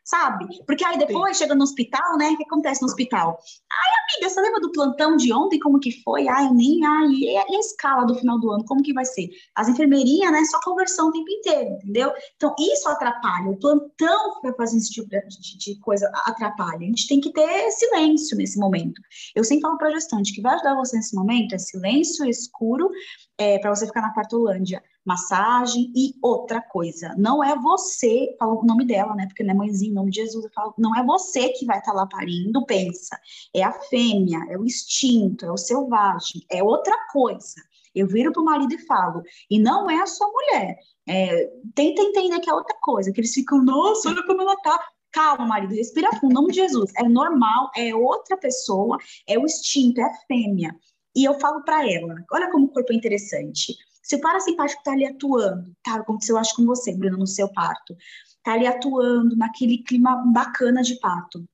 sabe? Porque aí depois Sim. chega no hospital, né? O que acontece no hospital? Ai, amiga, você lembra do plantão de ontem? Como que foi? Ai, nem. Ai, e a, escala do final do ano? Como que vai ser? As enfermeirinhas, né? Só conversão o tempo inteiro, entendeu? Então, isso atrapalha. O plantão que vai fazer esse tipo de, de coisa atrapalha. A gente tem que ter silêncio nesse momento. Eu sempre falo para gestante que vai ajudar você nesse momento é silêncio escuro é, para você ficar na partolândia massagem e outra coisa, não é você, falo o nome dela, né? Porque não é mãezinha, em nome de Jesus, eu falo, não é você que vai estar tá lá parindo, pensa. É a fêmea, é o instinto, é o selvagem, é outra coisa. Eu viro pro marido e falo, e não é a sua mulher. É, tenta entender que é outra coisa, que eles ficam, nossa, olha como ela tá. Calma, marido, respira fundo, em nome de Jesus. É normal, é outra pessoa, é o instinto, é a fêmea. E eu falo para ela, olha como o corpo é interessante. Se o parasimpático está ali atuando, tá? Aconteceu, acho, com você, Bruno, no seu parto. Está ali atuando naquele clima bacana de parto.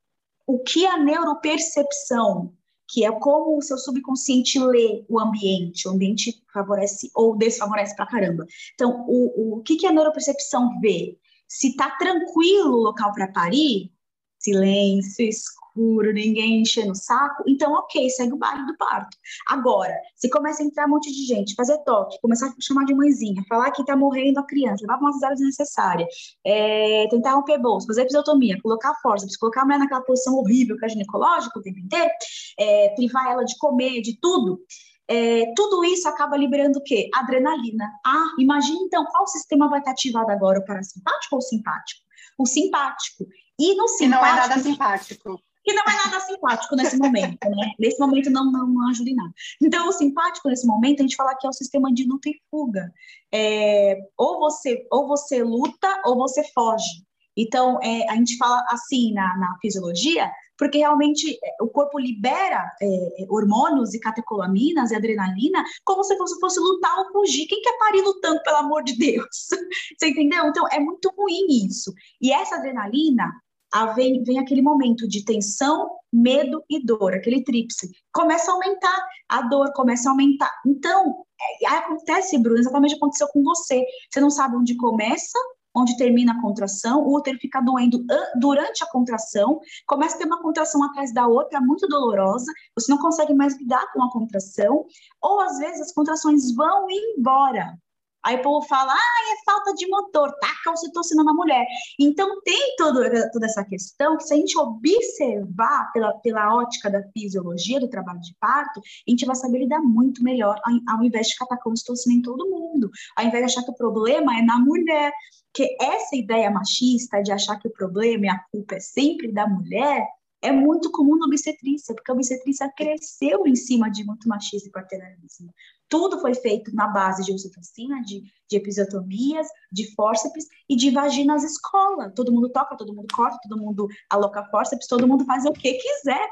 O que a neuropercepção, que é como o seu subconsciente lê o ambiente, o ambiente favorece ou desfavorece pra caramba. Então, o, o que, que a neuropercepção vê? Se está tranquilo o local para parir, silêncio, escuro, ninguém enchendo o saco, então ok, segue o baile do parto. Agora, se começa a entrar um monte de gente, fazer toque, começar a chamar de mãezinha, falar que tá morrendo a criança, levar umas horas necessárias, é, tentar romper bolsa, fazer episiotomia, colocar força, colocar a mulher naquela posição horrível que é ginecológica o tempo inteiro, é, privar ela de comer, de tudo, é, tudo isso acaba liberando o quê? Adrenalina. Ah, imagina então qual sistema vai estar ativado agora, o parasimpático ou o simpático? O simpático. E no simpático. E não é nada simpático que não é nada simpático nesse momento, né? Nesse momento não, não, não, ajuda em nada. Então, o simpático nesse momento, a gente fala que é o sistema de luta e fuga. É, ou, você, ou você luta ou você foge. Então, é, a gente fala assim na, na fisiologia, porque realmente é, o corpo libera é, hormônios e catecolaminas e adrenalina como se fosse, fosse lutar ou fugir. Quem quer parir lutando, pelo amor de Deus? Você entendeu? Então, é muito ruim isso. E essa adrenalina, vem, vem aquele momento de tensão, medo e dor, aquele tríplice. Começa a aumentar, a dor começa a aumentar. Então, é, acontece, Bruno, exatamente aconteceu com você. Você não sabe onde começa, onde termina a contração, o útero fica doendo durante a contração, começa a ter uma contração atrás da outra, muito dolorosa, você não consegue mais lidar com a contração, ou às vezes as contrações vão embora, Aí o povo fala, ah, é falta de motor, tá a ocitocina na mulher. Então tem todo, toda essa questão que se a gente observar pela, pela ótica da fisiologia do trabalho de parto, a gente vai saber lidar muito melhor ao, ao invés de catacar ocitocina em todo mundo, ao invés de achar que o problema é na mulher, que essa ideia machista de achar que o problema e a culpa é sempre da mulher, é muito comum na obstetrícia, porque a obstetrícia cresceu em cima de muito machismo e paternalismo. Tudo foi feito na base de ocitocina, de, de episiotomias, de fórceps e de vaginas escola. Todo mundo toca, todo mundo corta, todo mundo aloca fórceps, todo mundo faz o que quiser.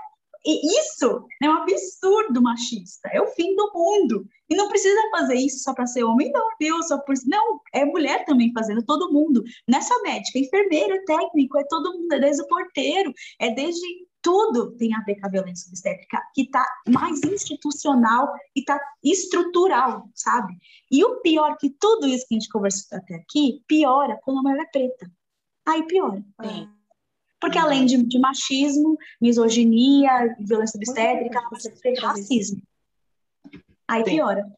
E isso é um absurdo machista, é o fim do mundo. E não precisa fazer isso só para ser homem, não, viu? Só por... Não, é mulher também fazendo, todo mundo. Não é só médica, é enfermeira, é técnico, é todo mundo, é desde o porteiro, é desde tudo tem a ver com a violência obstétrica, que está mais institucional e está estrutural, sabe? E o pior que tudo isso que a gente conversou até aqui, piora quando a mulher é preta. Aí piora. Sim. Porque além de, de machismo, misoginia, violência obstétrica, Muito você tem racismo. Aí Sim. piora.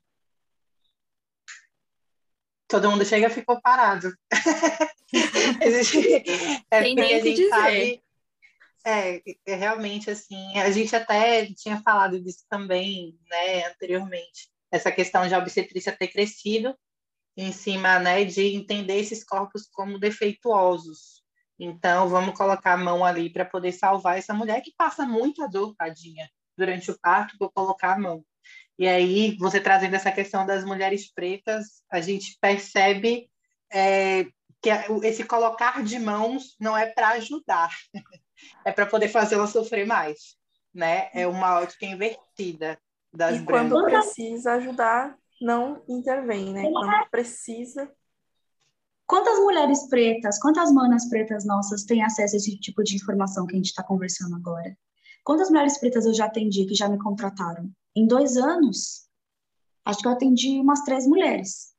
Todo mundo chega e ficou parado. Existe- é Tem porque nem o que gente dizer. sabe- é, realmente assim, a gente até tinha falado disso também, né, anteriormente, essa questão de a obstetrícia ter crescido em cima, né, de entender esses corpos como defeituosos. Então, vamos colocar a mão ali para poder salvar essa mulher que passa muita dor, tadinha, durante o parto, vou colocar a mão. E aí, você trazendo essa questão das mulheres pretas, a gente percebe é, que esse colocar de mãos não é para ajudar, é para poder fazê-la sofrer mais, né? É uma ótica invertida das E quando brancas. precisa ajudar, não intervém, né? Quando precisa. Quantas mulheres pretas, quantas manas pretas nossas têm acesso a esse tipo de informação que a gente está conversando agora? Quantas mulheres pretas eu já atendi que já me contrataram? Em dois anos, acho que eu atendi umas três mulheres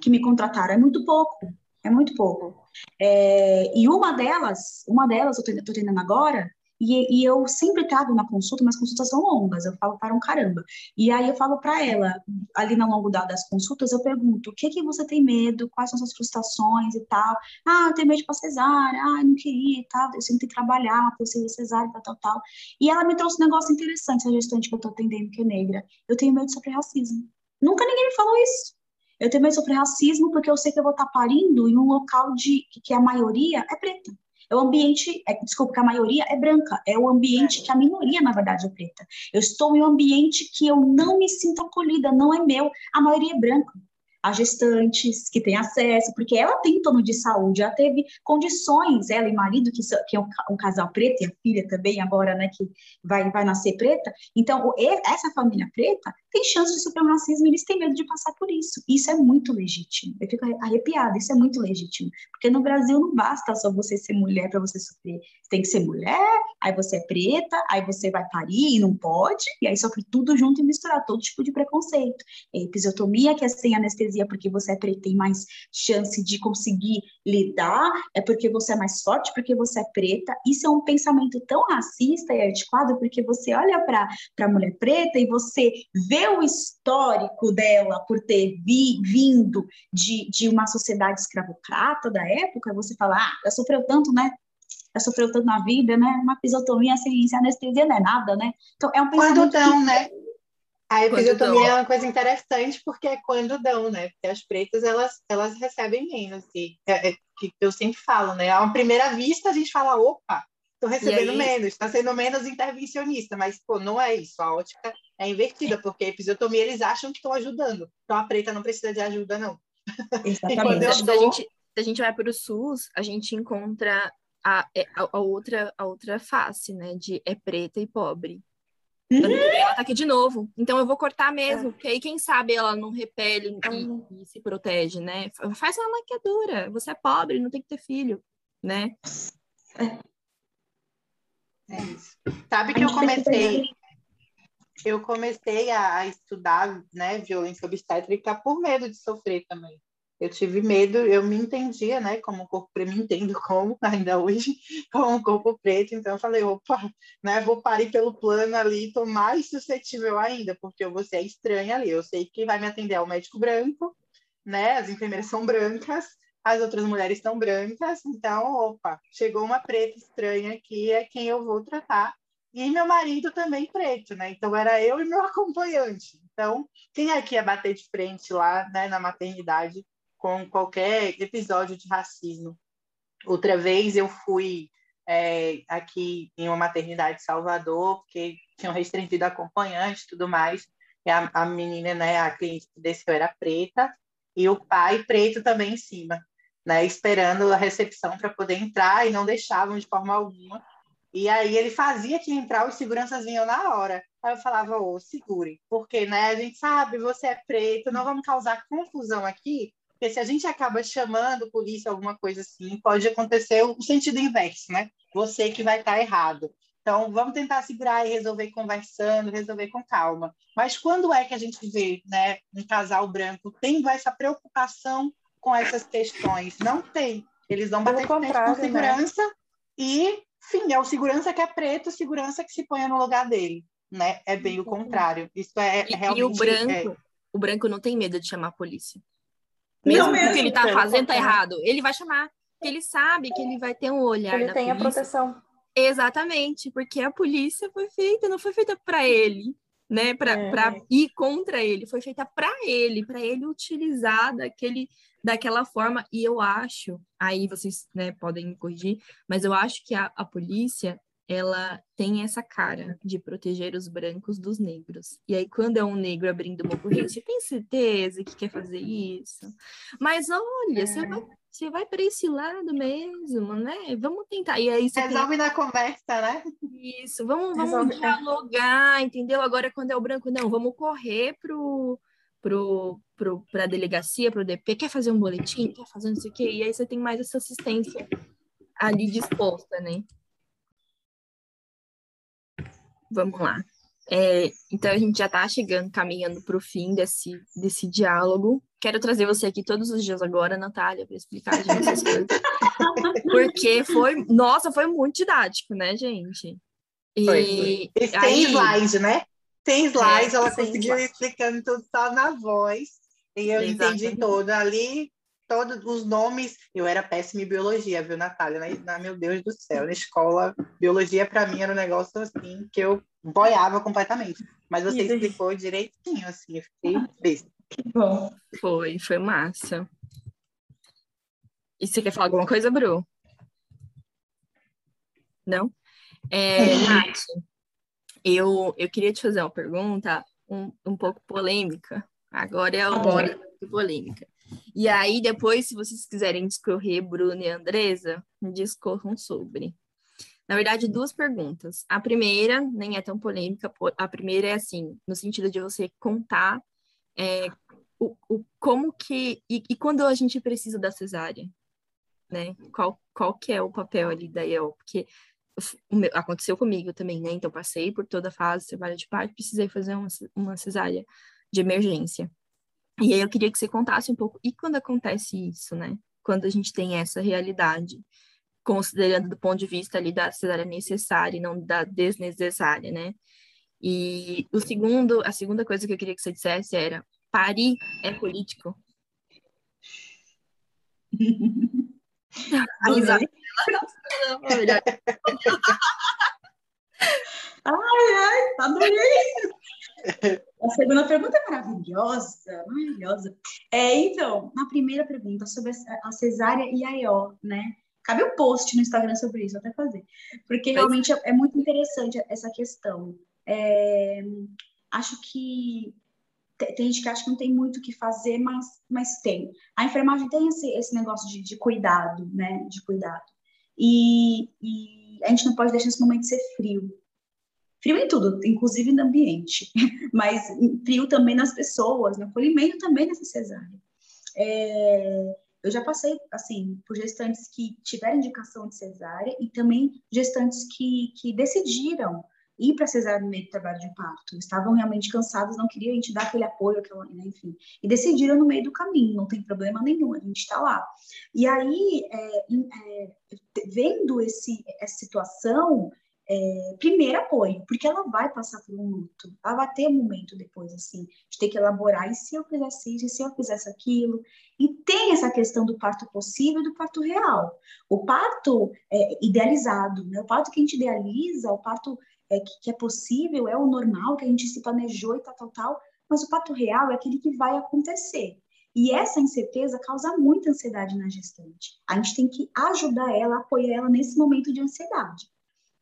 que me contrataram. É muito pouco, é muito pouco. É, e uma delas, uma delas eu estou atendendo agora, e, e eu sempre trago na consulta, mas consultas são longas, eu falo para um caramba. E aí eu falo para ela, ali no longo da- das consultas, eu pergunto, o que que você tem medo, quais são suas frustrações e tal. Ah, eu tenho medo de pra cesárea, ah, eu não queria e tal, eu sempre tenho que trabalhar, uma possível cesárea, tal, tal, tal. E ela me trouxe um negócio interessante, a gestante que eu tô atendendo, que é negra. Eu tenho medo de sofrer racismo. Nunca ninguém me falou isso. Eu tenho medo de sofrer racismo porque eu sei que eu vou estar parindo em um local de que a maioria é preta. É o ambiente, é, desculpa, que a maioria é branca. É o ambiente que a minoria, na verdade, é preta. Eu estou em um ambiente que eu não me sinto acolhida, não é meu. A maioria é branca. As gestantes que têm acesso, porque ela tem plano de saúde, ela teve condições, ela e marido, que, que é um, um casal preto, e a filha também agora, né, que vai, vai nascer preta. Então, essa família preta tem chance de sofrer racismo, eles têm medo de passar por isso. Isso é muito legítimo. Eu fico arre- arrepiada, isso é muito legítimo. Porque no Brasil não basta só você ser mulher para você sofrer. Tem que ser mulher, aí você é preta, aí você vai parir e não pode, e aí sofre tudo junto e misturar todo tipo de preconceito. É episiotomia, que é sem anestesia porque você é preta, tem mais chance de conseguir lidar, é porque você é mais forte, porque você é preta. Isso é um pensamento tão racista e antiquado, porque você olha para a mulher preta e você vê o histórico dela por ter vi, vindo de, de uma sociedade escravocrata da época, você fala, ah, ela sofreu tanto, né? Ela sofreu tanto na vida, né? Uma episiotomia sem, sem anestesia não é nada, né? Então, é um pensamento Quando que- dão, né? A episiotomia é uma coisa interessante porque é quando dão, né? Porque as pretas, elas, elas recebem menos. E é, é que eu sempre falo, né? À primeira vista, a gente fala, opa, tô recebendo aí? menos, está sendo menos intervencionista. Mas, pô, não é isso. A ótica é invertida, porque a episiotomia, eles acham que estão ajudando. Então, a preta não precisa de ajuda, não. Exatamente. eu se, a dou- gente, se a gente vai para o SUS, a gente encontra a, é, a, a outra, a outra face, né? De é preta e pobre. Uhum. Ela tá aqui de novo. Então eu vou cortar mesmo, porque aí quem sabe ela não repele e, e se protege, né? Fa- Faz uma maquiadura. Você é pobre, não tem que ter filho, né? É isso. Sabe que eu comecei, eu comecei a, estudar, né, violência obstétrica por medo de sofrer também. Eu tive medo, eu me entendia, né, como corpo preto, me entendo como, ainda hoje, como corpo preto, então eu falei, opa, né, vou parir pelo plano ali, tô mais suscetível ainda, porque eu vou ser estranha ali, eu sei que vai me atender é o médico branco, né, as enfermeiras são brancas, as outras mulheres são brancas, então, opa, chegou uma preta estranha aqui, é quem eu vou tratar, e meu marido também preto, né? Então era eu e meu acompanhante. Então, quem é ia bater de frente lá, né, na maternidade com qualquer episódio de racismo? Outra vez eu fui é, aqui em uma maternidade de Salvador, porque tinham restringido acompanhante e tudo mais. E a, a menina, né, a cliente que desceu era preta, e o pai preto também em cima, né, esperando a recepção para poder entrar e não deixavam de forma alguma. E aí ele fazia que entrar, os seguranças vinham na hora. Aí eu falava, ô, segure, porque né, a gente sabe, você é preto, não vamos causar confusão aqui, Porque se a gente acaba chamando polícia, alguma coisa assim, pode acontecer o sentido inverso, né? Você que vai estar errado. Então, vamos tentar segurar e resolver conversando, resolver com calma. Mas quando é que a gente vê né, um casal branco tendo essa preocupação com essas questões? Não tem. Eles vão bater com né? segurança né? e, enfim, é o segurança que é preto, o segurança que se põe no lugar dele. Né? É bem o contrário. Isso é, e, realmente... E o branco, é... o branco não tem medo de chamar a polícia. Mesmo não, o que ele está fazendo tá errado, ele vai chamar. Porque ele sabe que ele vai ter um olhar ele da tem polícia. a proteção. Exatamente, porque a polícia foi feita, não foi feita para ele, né? Para é. ir contra ele, foi feita para ele, para ele utilizar daquele, daquela forma. E eu acho, aí vocês né, podem me corrigir, mas eu acho que a, a polícia ela tem essa cara de proteger os brancos dos negros. E aí, quando é um negro abrindo uma ocorrência, tem certeza que quer fazer isso? Mas olha, é. você vai você vai para esse lado mesmo, né? Vamos tentar. E aí Resolve tem... na conversa, né? Isso, vamos, vamos dialogar, entendeu? Agora, quando é o branco, não, vamos correr pro pro, pro, para a delegacia, para o DP, quer fazer um boletim, quer fazer não sei o quê, e aí você tem mais essa assistência ali disposta, né? Vamos lá. É, então a gente já está chegando, caminhando para o fim desse, desse diálogo. Quero trazer você aqui todos os dias agora, Natália, para explicar a gente essas coisas. Porque foi, nossa, foi muito didático, né, gente? E, foi, foi. e tem aí, slide, né? Tem slide, é, ela conseguiu slide. explicando tudo só na voz. E eu Exatamente. entendi todo. Ali todos os nomes. Eu era péssima em biologia, viu, Natália? Na, na meu Deus do céu, na escola, biologia para mim era um negócio assim que eu boiava completamente. Mas você explicou direitinho, assim, eu fiquei besta. Que bom. Foi, foi massa. E você quer falar alguma coisa, Bru? Não? É, Nath, eu, eu queria te fazer uma pergunta um, um pouco polêmica. Agora é a hora de polêmica. E aí, depois, se vocês quiserem discorrer, Bruna e Andresa, discorram sobre. Na verdade, duas perguntas. A primeira nem é tão polêmica, a primeira é assim, no sentido de você contar é, o, o, como que. E, e, quando a gente precisa da cesárea, né? Qual, qual que é o papel ali da IEL? Porque meu, aconteceu comigo também, né? Então, passei por toda a fase, cesárea de parto, precisei fazer uma, uma cesárea de emergência. E aí eu queria que você contasse um pouco, e quando acontece isso, né? Quando a gente tem essa realidade, considerando do ponto de vista ali da cesárea necessária e não da desnecessária, né? E o segundo, a segunda coisa que eu queria que você dissesse era, parir é político? A risada Ai, ai, adorei! A segunda pergunta é maravilhosa, maravilhosa. É, então, na primeira pergunta, sobre a cesárea e a EO, né? Cabe um post no Instagram sobre isso, até fazer. Porque realmente é, é muito interessante essa questão. É, acho que tem gente que acha que não tem muito o que fazer, mas, mas tem. A enfermagem tem esse, esse negócio de, de cuidado, né? De cuidado. E, e a gente não pode deixar esse momento ser frio. Frio em tudo, inclusive no ambiente, mas frio também nas pessoas, no acolhimento também nessa cesárea. É, eu já passei, assim, por gestantes que tiveram indicação de cesárea e também gestantes que, que decidiram ir para cesárea no meio do trabalho de parto. Estavam realmente cansados, não queriam a gente dar aquele apoio, aquela, né, enfim. E decidiram no meio do caminho, não tem problema nenhum, a gente está lá. E aí, é, é, vendo esse, essa situação, é, primeiro apoio, porque ela vai passar por um luto, ela vai ter um momento depois, assim, de ter que elaborar, e se eu fizesse isso, e se eu fizesse aquilo, e tem essa questão do parto possível e do parto real. O parto é, idealizado, né? o parto que a gente idealiza, o parto é, que, que é possível, é o normal, que a gente se planejou e tal, tal, tal, mas o parto real é aquele que vai acontecer. E essa incerteza causa muita ansiedade na gestante. A gente tem que ajudar ela, apoiar ela nesse momento de ansiedade.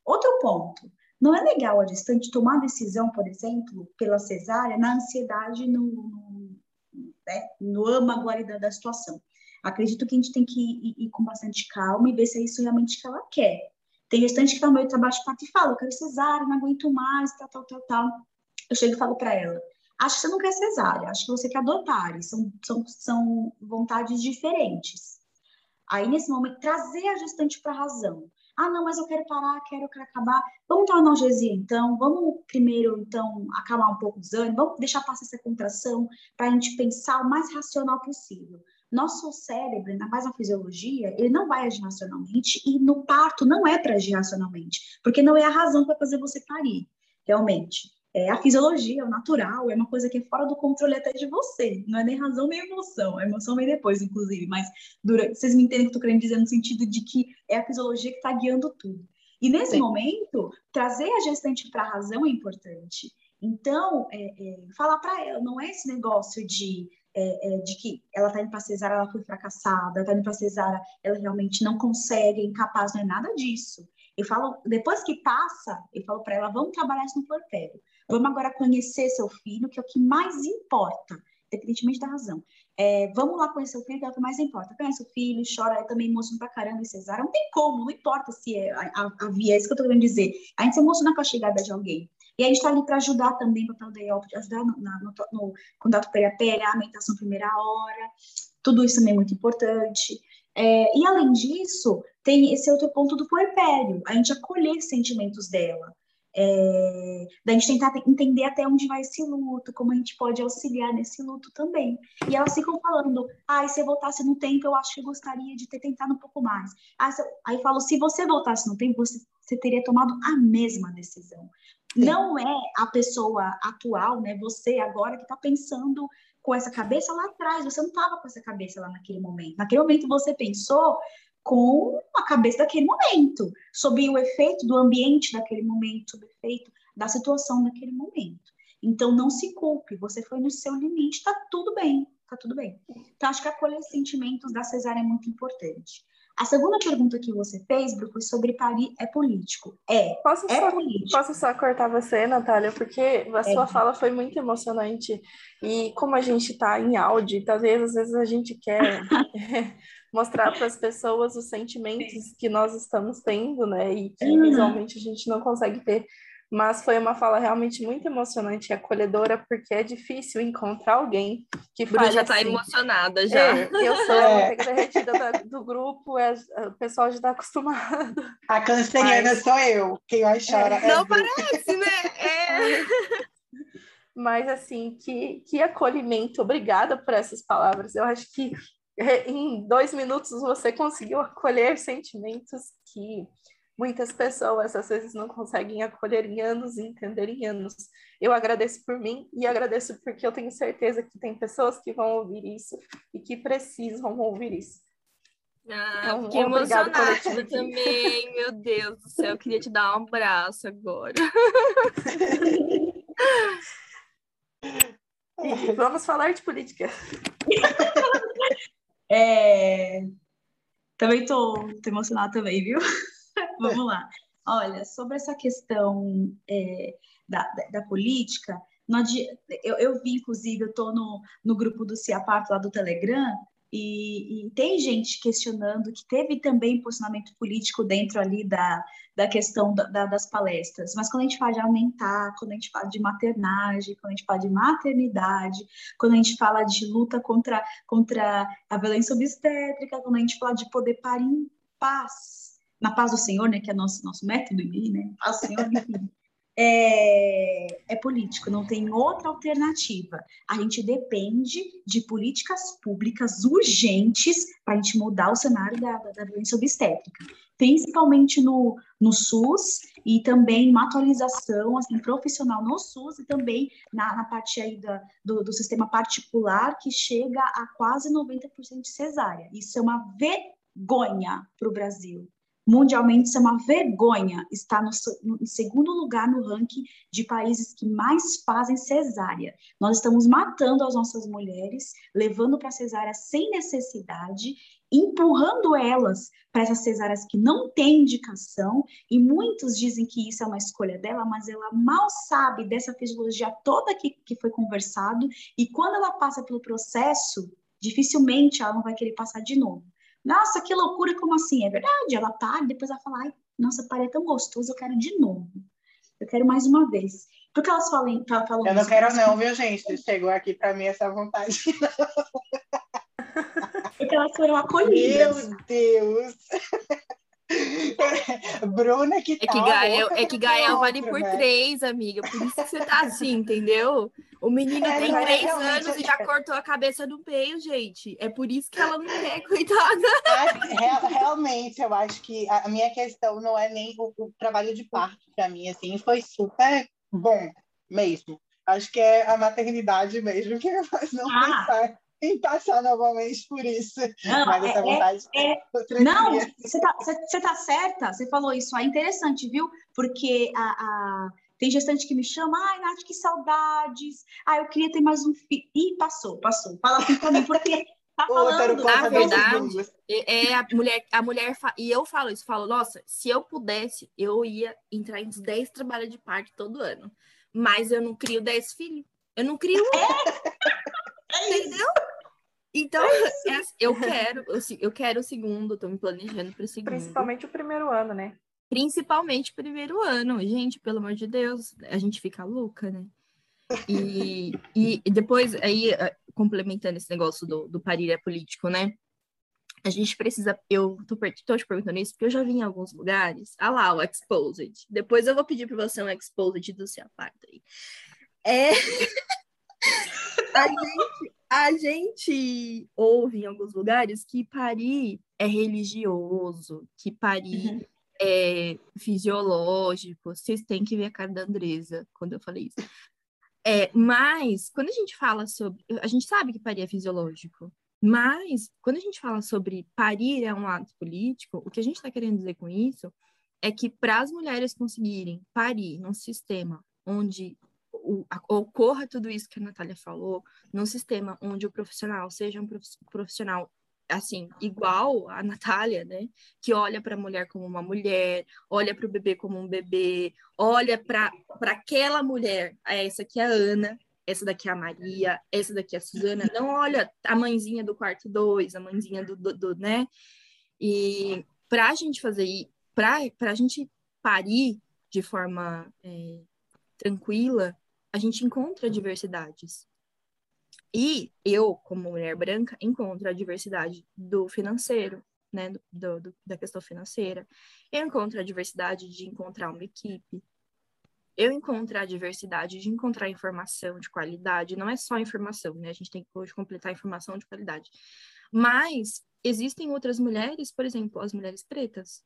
Outro ponto, não é legal a gestante tomar decisão, por exemplo, pela cesárea, na ansiedade, no, no, né, no âmago ali da, da situação. Acredito que a gente tem que ir, ir, com bastante calma e ver se é isso realmente que ela quer. Tem gestante que está no meio do trabalho de parto e fala, eu quero cesárea, não aguento mais, tal, tal, tal, tal. Eu chego e falo para ela, Acho que você não quer cesárea, acho que você quer adotar, são, são, são vontades diferentes. Aí, nesse momento, trazer a gestante para a razão. Ah, não, mas eu quero parar, quero, quero acabar. Vamos tomar analgesia, então. Vamos primeiro, então, acalmar um pouco os ânimos. Vamos deixar passar essa contração para a gente pensar o mais racional possível. Nosso cérebro, ainda mais na fisiologia, ele não vai agir racionalmente e no parto não é para agir racionalmente, porque não é a razão que vai fazer você parir, realmente. É a fisiologia, o natural, é uma coisa que é fora do controle até de você. Não é nem razão nem emoção. A emoção vem depois, inclusive. Mas durante, vocês me entendem o que eu estou querendo dizer no sentido de que é a fisiologia que está guiando tudo. E nesse Sim. momento, trazer a gestante para a razão é importante. Então, é, é, falar para ela, não é esse negócio de, é, é de que ela está indo para cesárea, ela foi fracassada, está indo para cesárea, ela realmente não consegue, é incapaz, não é nada disso. Eu falo, depois que passa, eu falo para ela, vamos trabalhar isso no porpério. Vamos agora conhecer seu filho, que é o que mais importa, independentemente da razão. É, vamos lá conhecer o filho, que é o que mais importa. Conhece o filho, chora, é também emociona pra caramba em cesárea. Não tem como, não importa se é a, a, a via, isso que eu tô querendo dizer. A gente se emociona com a chegada de alguém. E a gente está ali para ajudar também, papel da IOP, ajudar no, na, no, no contato pele a pele, a amamentação primeira hora. Tudo isso também é muito importante. É, e além disso, tem esse outro ponto do puerpério, a gente acolher sentimentos dela. É, da gente tentar entender até onde vai esse luto, como a gente pode auxiliar nesse luto também. E elas ficam falando, ah, se eu voltasse no tempo, eu acho que eu gostaria de ter tentado um pouco mais. Ah. Aí falo, se você voltasse no tempo, você, você teria tomado a mesma decisão. Não é a pessoa atual, né? Você agora que está pensando com essa cabeça lá atrás. Você não estava com essa cabeça lá naquele momento. Naquele momento você pensou com a cabeça daquele momento, sob o efeito do ambiente daquele momento, sob o efeito da situação daquele momento. Então, não se culpe, você foi no seu limite, está tudo bem, está tudo bem. Então, acho que acolher sentimentos da cesárea é muito importante. A segunda pergunta que você fez, Bru, foi sobre Paris é político. É, posso é só, político. Posso só cortar você, Natália, porque a sua é. fala foi muito emocionante. E como a gente está em áudio, talvez às vezes a gente quer mostrar para as pessoas os sentimentos que nós estamos tendo, né? E que uhum. visualmente a gente não consegue ter. Mas foi uma fala realmente muito emocionante e acolhedora, porque é difícil encontrar alguém que fale já está assim. emocionada já. É, eu sou é. derretida da, do grupo, é, o pessoal já está acostumado. A canceriana Mas... sou eu, quem vai chorar. É. Não parece, né? É. Mas assim, que, que acolhimento, obrigada por essas palavras. Eu acho que em dois minutos você conseguiu acolher sentimentos que muitas pessoas às vezes não conseguem acolher em anos e entender em anos. Eu agradeço por mim e agradeço porque eu tenho certeza que tem pessoas que vão ouvir isso e que precisam ouvir isso. Ah, então, que emocionada também, meu Deus do céu, eu queria te dar um abraço agora. E vamos falar de política. É... Também tô, tô emocionada também, viu? Vamos lá. Olha, sobre essa questão é, da, da, da, política, eu, eu vi, inclusive, eu estou no, no grupo do Ciapato lá do Telegram, e, e, tem gente questionando que teve também posicionamento político dentro ali da, da questão da, da, das palestras, mas quando a gente fala de aumentar, quando a gente fala de maternagem, quando a gente fala de maternidade, quando a gente fala de luta contra, contra a violência obstétrica, quando a gente fala de poder parir em paz, na paz do Senhor, né, que é nosso, nosso método, né, paz do Senhor, enfim é, é, político, não tem outra alternativa. A gente depende de políticas públicas urgentes para a gente mudar o cenário da, da, da violência obstétrica, principalmente no, no SUS e também uma atualização assim, profissional no SUS e também na, na parte aí da, do, do sistema particular que chega a quase 90% de cesárea. Isso é uma vergonha para o Brasil. Mundialmente, isso é uma vergonha estar no, no, segundo lugar no ranking de países que mais fazem cesárea. Nós estamos matando as nossas mulheres, levando para cesárea sem necessidade, empurrando elas para essas cesáreas que não têm indicação, e muitos dizem que isso é uma escolha dela, mas ela mal sabe dessa fisiologia toda que, que foi conversado, e quando ela passa pelo processo, dificilmente ela não vai querer passar de novo. Nossa, que loucura, como assim? É verdade, ela para, depois ela fala, ai, nossa, parei tão gostoso, eu quero de novo. Eu quero mais uma vez. Porque elas falam, falam Eu não quero não, viu, gente? Chegou aqui para mim essa vontade. Porque elas foram acolhidas. Meu Deus! Bruna, que É que tal? Gael, Outra é que Gael vale outro, por né? três, amiga. Por isso que você tá assim, entendeu? O menino É, tem três realmente- anos e já cortou a cabeça no meio, gente. É por isso que ela não quer, coitada. Real- realmente, eu acho que a minha questão não é nem o, o trabalho de parto para mim, assim, foi super bom mesmo. Acho que é a maternidade mesmo que me faz não Ah. pensar em passar novamente por isso. Não, Mas é- essa é- vontade é- outra Não, dia. você tá, você tá certa, você falou isso, é interessante, viu? Porque a, a- tem gestante que me chama, ai, Nath, que saudades, ai, eu queria ter mais um filho. Ih, passou, passou. Fala assim pra mim, porque tá falando. Na verdade. É é a mulher, a mulher fa- e eu falo isso, falo, nossa, se eu pudesse, eu ia entrar em uns 10 trabalhos de parto todo ano. Mas eu não crio 10 filhos. Eu não crio um. Entendeu? Então, é assim, eu quero, eu, eu quero o segundo, tô me planejando para o segundo. Principalmente o primeiro ano, né? Principalmente primeiro ano. Gente, pelo amor de Deus, a gente fica louca, né? E, e depois, aí, eh, complementando esse negócio do, do parir é político, né? A gente precisa. Eu tô, tô te perguntando isso porque eu já vi em alguns lugares. Ah lá, o Exposed. Depois eu vou pedir para você um Exposed do seu parto aí. É. a, gente, a gente ouve em alguns lugares que parir é religioso, que parir Uhum. É fisiológico. Vocês têm que ver a cara da Andresa quando eu falei isso. É, mas, quando a gente fala sobre. A gente sabe que parir é fisiológico. Mas, quando a gente fala sobre parir é um ato político, o que a gente está querendo dizer com isso é que para as mulheres conseguirem parir num sistema onde o- a- ocorra tudo isso que a Natália falou, num sistema onde o profissional seja um prof- profissional assim, igual a Natália, né? Que olha para a mulher como uma mulher, olha para o bebê como um bebê, olha para aquela mulher, "Ah, essa aqui é a Ana, essa daqui é a Maria, essa daqui é a Suzana, não olha a mãezinha do quarto dois, a mãezinha do, do, do né? E para a gente fazer para a gente parir de forma é, tranquila, a gente encontra diversidades. E eu, como mulher branca, encontro a diversidade do financeiro, né, do, do- da questão financeira. Eu encontro a diversidade de encontrar uma equipe. Eu encontro a diversidade de encontrar informação de qualidade. Não é só informação, né? A gente tem que hoje completar informação de qualidade. Mas existem outras mulheres, por exemplo, as mulheres pretas.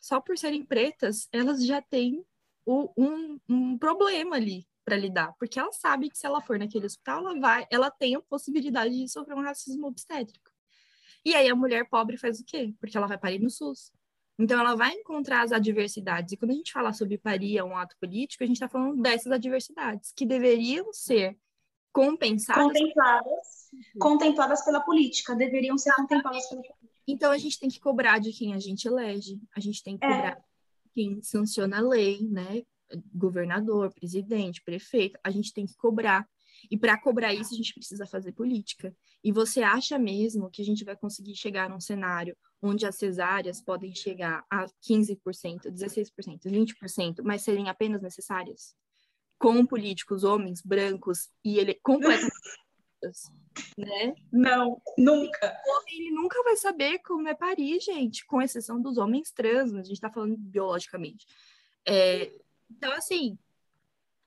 Só por serem pretas, elas já têm o- um, um problema ali para lidar, porque ela sabe que se ela for naquele hospital, ela vai, ela tem a possibilidade de sofrer um racismo obstétrico. E aí a mulher pobre faz o quê? Porque ela vai parir no SUS. Então ela vai encontrar as adversidades. E quando a gente fala sobre parir é um ato político, a gente está falando dessas adversidades que deveriam ser compensadas. Contempladas, contempladas pela política, deveriam ser contempladas pela política. Então a gente tem que cobrar de quem a gente elege, a gente tem que É. cobrar de quem sanciona a lei, né? Governador, presidente, prefeito, a gente tem que cobrar. E para cobrar isso, a gente precisa fazer política. E você acha mesmo que a gente vai conseguir chegar num cenário onde as cesáreas podem chegar a 15%, 16%, 20%, mas serem apenas necessárias? Com políticos, homens, brancos e ele completamente né? Não, nunca. ele nunca vai saber como é parir, gente, com exceção dos homens trans, mas a gente tá falando biologicamente. É, então, assim,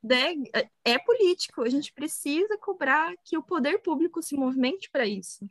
né, é político, a gente precisa cobrar que o poder público se movimente para isso.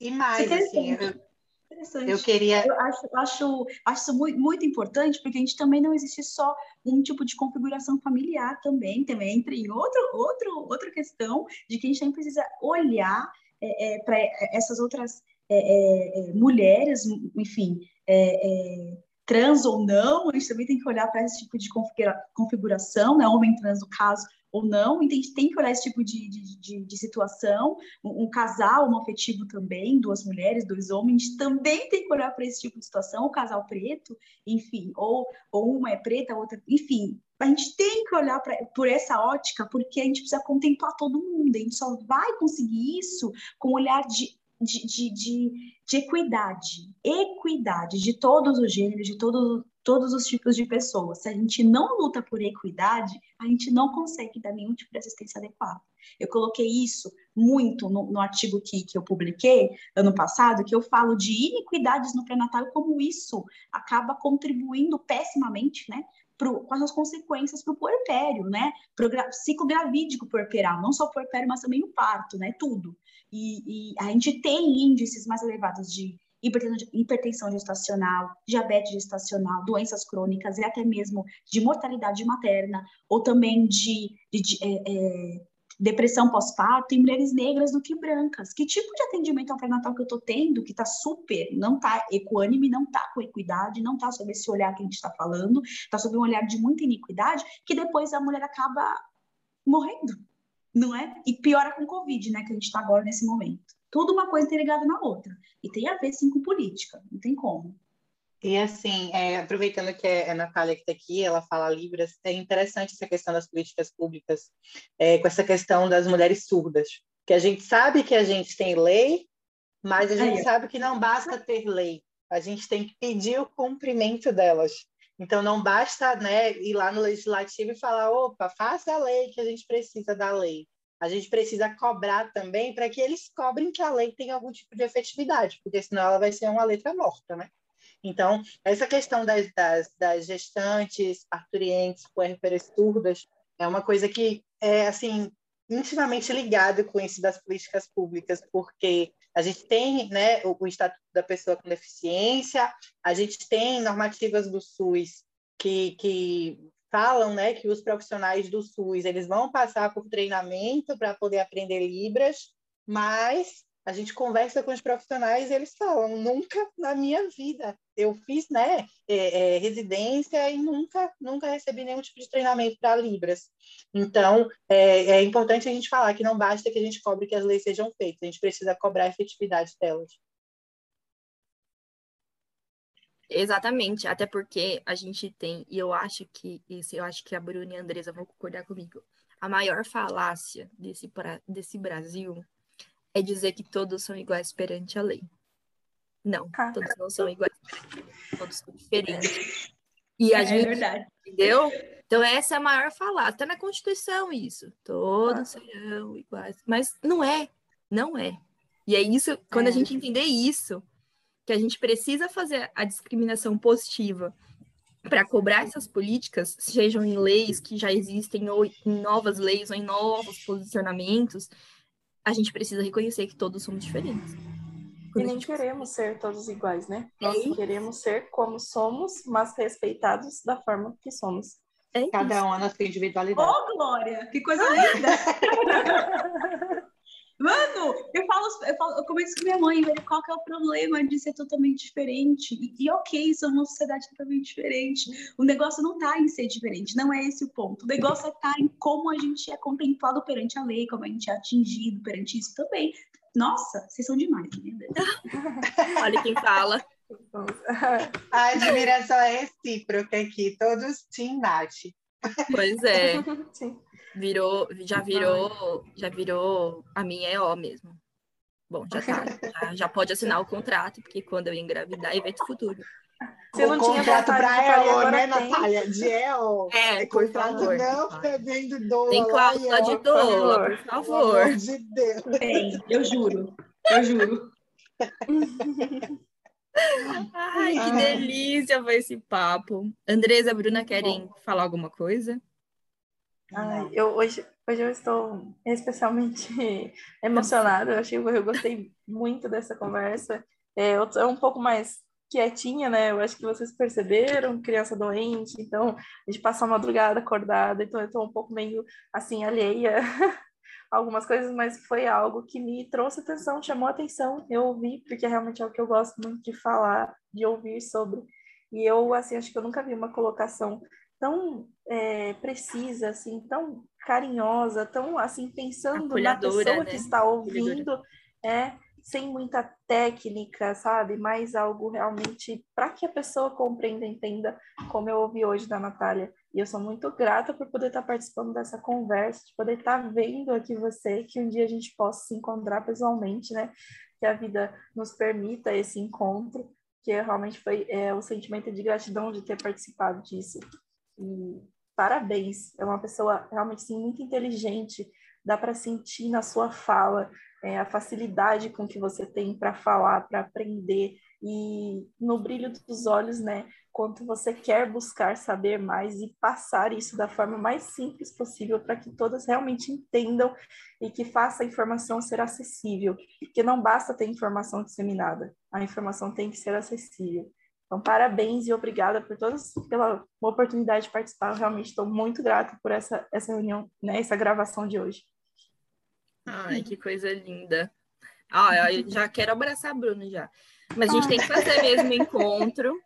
E mais, assim, eu, Interessante. eu queria. Eu acho, acho, acho isso muito, muito importante, porque a gente também não existe só um tipo de configuração familiar também, também entra em outro, outro, outra questão de que a gente também precisa olhar é, para essas outras é, é, é, mulheres, enfim, é, é, trans ou não, a gente também tem que olhar para esse tipo de configura, configuração, né, homem trans no caso, ou não, então a gente tem que olhar esse tipo de, de, de, de situação, um, um, casal homoafetivo também, duas mulheres, dois homens, também tem que olhar para esse tipo de situação, o casal preto, enfim, ou, ou uma é preta, a outra, enfim, a gente tem que olhar pra, por essa ótica, porque a gente precisa contemplar todo mundo, a gente só vai conseguir isso com olhar de, de, de, de, de equidade, equidade de todos os gêneros, de todo, todos os tipos de pessoas. Se a gente não luta por equidade, a gente não consegue dar nenhum tipo de assistência adequada. Eu coloquei isso muito no, no artigo que, que eu publiquei ano passado, que eu falo de iniquidades no pré-natal, como isso acaba contribuindo pessimamente, né, pro, quais as consequências para o puerpério, né? Pro ciclo gravídico puerperal, não só o puerpério, mas também o parto, né? Tudo. E, e a gente tem índices mais elevados de hipertensão gestacional, diabetes gestacional, doenças crônicas e até mesmo de mortalidade materna, ou também de, de, de é, é, depressão pós-parto em mulheres negras do que brancas. Que tipo de atendimento ao pré-natal que eu estou tendo, que está super, não está equânime, não está com equidade, não está sob esse olhar que a gente está falando, está sob um olhar de muita iniquidade, que depois a mulher acaba morrendo, não é? E piora com Covid, né, que a gente está agora nesse momento. Tudo uma coisa interligada na outra. E tem a ver, sim, com política, não tem como. E assim, é, aproveitando que é a Natália que está aqui, ela fala Libras, é interessante essa questão das políticas públicas, é, com essa questão das mulheres surdas, que a gente sabe que a gente tem lei, mas a gente é. sabe que não basta ter lei, a gente tem que pedir o cumprimento delas. Então, não basta né, ir lá no legislativo e falar: opa, faça a lei que a gente precisa da lei. A gente precisa cobrar também para que eles cobrem que a lei tenha algum tipo de efetividade, porque senão ela vai ser uma letra morta, né? Então, essa questão das, das, das gestantes, parturientes, puérperas surdas, é uma coisa que é, assim, intimamente ligada com isso das políticas públicas, porque a gente tem né, o, o Estatuto da Pessoa com Deficiência, a gente tem normativas do SUS que, que falam né, que os profissionais do SUS eles vão passar por treinamento para poder aprender Libras, mas a gente conversa com os profissionais e eles falam, nunca na minha vida. Eu fiz né, é, é, residência e nunca, nunca recebi nenhum tipo de treinamento para Libras. Então, é, é, importante a gente falar que não basta que a gente cobre que as leis sejam feitas, a gente precisa cobrar a efetividade delas. Exatamente, até porque a gente tem, e eu acho que, isso eu acho que a Bruna e a Andresa vão concordar comigo, a maior falácia desse, desse Brasil é dizer que todos são iguais perante a lei. Não, ah. todos não são iguais, todos são diferentes. E a é gente, verdade. entendeu? Então essa é a maior falácia. Está na Constituição isso. Todos ah. serão iguais. Mas não é, não é. E é isso, quando é. a gente entender isso, que a gente precisa fazer a discriminação positiva para cobrar essas políticas, sejam em leis que já existem, ou em novas leis, ou em novos posicionamentos, a gente precisa reconhecer que todos somos diferentes. E nem queremos ser todos iguais, né? Nós é queremos ser como somos, mas respeitados da forma que somos. É Cada um na sua individualidade. Ô, oh, Glória! Que coisa linda! Mano, eu falo, eu falo, eu comento com minha mãe, velho, qual que é o problema de ser totalmente diferente? E, e ok, somos uma sociedade totalmente diferente. O negócio não tá em ser diferente, não é esse o ponto. O negócio é tá em como a gente é contemplado perante a lei, como a gente é atingido perante isso também. Nossa, vocês são demais, Deus. Olha quem fala. A admiração é recíproca aqui, todos Team Nath. Pois é. Sim. Virou, já virou, já virou, a minha é ó mesmo. Bom, já tá, já, já, pode assinar o contrato, porque quando eu engravidar, é evento futuro. Você não o tinha contrato para ela, né, tem. Natália? De EO. É, é contrato favor. não prevendo dor. Tem cláusula de dor, por favor. Pelo amor de Deus. Tem, eu juro. Eu juro. Ai, que delícia foi esse papo. Andresa, Bruna, querem falar alguma coisa? Ai, eu, hoje, hoje eu estou especialmente emocionada. Eu achei eu gostei muito dessa conversa. É, eu tô um pouco mais quietinha, né? Eu acho que vocês perceberam, criança doente, então a gente passa a madrugada acordada, então eu estou um pouco meio assim alheia a algumas coisas, mas foi algo que me trouxe atenção, chamou atenção. Eu ouvi, porque realmente é o que eu gosto muito de falar, de ouvir sobre. E eu, assim, acho que eu nunca vi uma colocação tão é, precisa, assim, tão carinhosa, tão assim pensando na pessoa né? que está ouvindo, é sem muita técnica, sabe? Mais algo realmente para que a pessoa compreenda, entenda, como eu ouvi hoje da Natália. E eu sou muito grata por poder estar participando dessa conversa, de poder estar vendo aqui você, que um dia a gente possa se encontrar pessoalmente, né? Que a vida nos permita esse encontro porque realmente foi é, o sentimento de gratidão de ter participado disso. E parabéns, é uma pessoa realmente sim, muito inteligente, dá para sentir na sua fala é, a facilidade com que você tem para falar, para aprender e no brilho dos olhos, né? Quanto você quer buscar saber mais e passar isso da forma mais simples possível para que todas realmente entendam e que faça a informação ser acessível. Porque não basta ter informação disseminada, a informação tem que ser acessível. Então, parabéns e obrigada por todas pela oportunidade de participar. Eu realmente estou muito grata por essa, essa reunião, né, essa gravação de hoje. Ai, que coisa linda. Ah, eu já quero abraçar a Bruna já. Mas a gente tem que fazer mesmo encontro.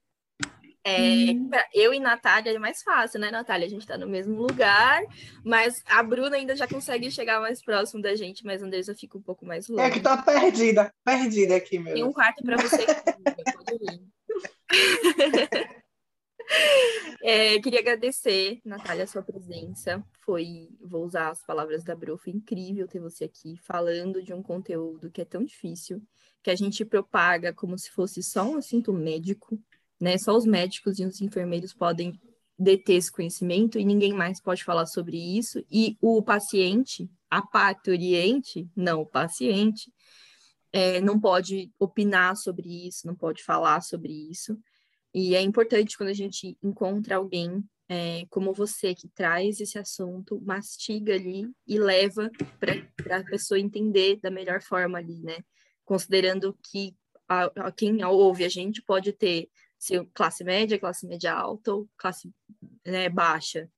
É, eu e Natália é mais fácil, né, Natália? A gente tá no mesmo lugar, mas a Bruna ainda já consegue chegar mais próximo da gente, mas Andressa fica um pouco mais longe. É que tá perdida, perdida aqui mesmo. Tem um quarto para você. Pode vir. É, queria agradecer, Natália, a sua presença. Foi, vou usar as palavras da Bru, foi incrível ter você aqui falando de um conteúdo que é tão difícil, que a gente propaga como se fosse só um assunto médico, né? Só os médicos e os enfermeiros podem deter esse conhecimento e ninguém mais pode falar sobre isso. E o paciente, a parturiente, não o paciente, é, não pode opinar sobre isso, não pode falar sobre isso. E é importante quando a gente encontra alguém é, como você que traz esse assunto, mastiga ali e leva para a pessoa entender da melhor forma ali, né? Considerando que a, a quem ouve a gente pode ter se classe média, classe média alta ou classe né, baixa.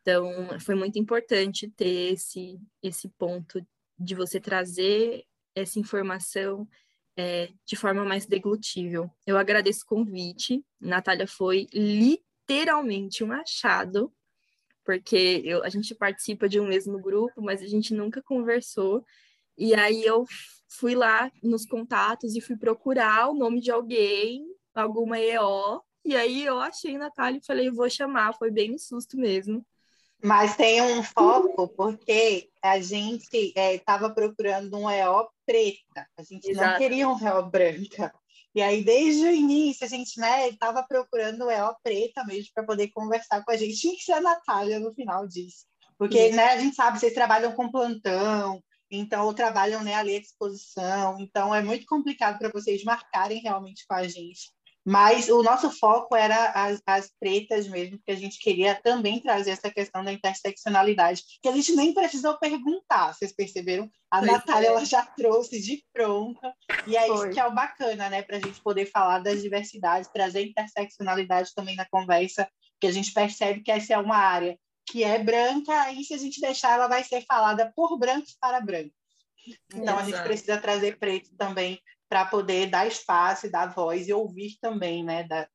Então, foi muito importante ter esse, esse ponto de você trazer essa informação é, de forma mais deglutível. Eu agradeço o convite. Natália foi literalmente um achado, porque eu, a gente participa de um mesmo grupo, mas a gente nunca conversou. E aí eu fui lá nos contatos e fui procurar o nome de alguém, alguma EO, e aí eu achei Natália e falei, vou chamar, foi bem um susto mesmo. Mas tem um foco, porque a gente estava é, procurando um EO preta, a gente Exato. não queria um EO branca. E aí, desde o início, a gente estava né, procurando o EO preta mesmo para poder conversar com a gente. Tinha que ser a Natália no final disso. Porque né, a gente sabe, vocês trabalham com plantão, então, ou trabalham né, ali à exposição. Então, é muito complicado para vocês marcarem realmente com a gente. Mas o nosso foco era as, as pretas mesmo, porque a gente queria também trazer essa questão da interseccionalidade, que a gente nem precisou perguntar, vocês perceberam? A pois Natália é. ela já trouxe de pronta, e é Foi. isso que é o bacana, né? Para a gente poder falar das diversidades, trazer interseccionalidade também na conversa, que a gente percebe que essa é uma área que é branca, e se a gente deixar, ela vai ser falada por brancos para brancos. Então, Exato. a gente precisa trazer preto também para poder dar espaço e dar voz e ouvir também, né, da,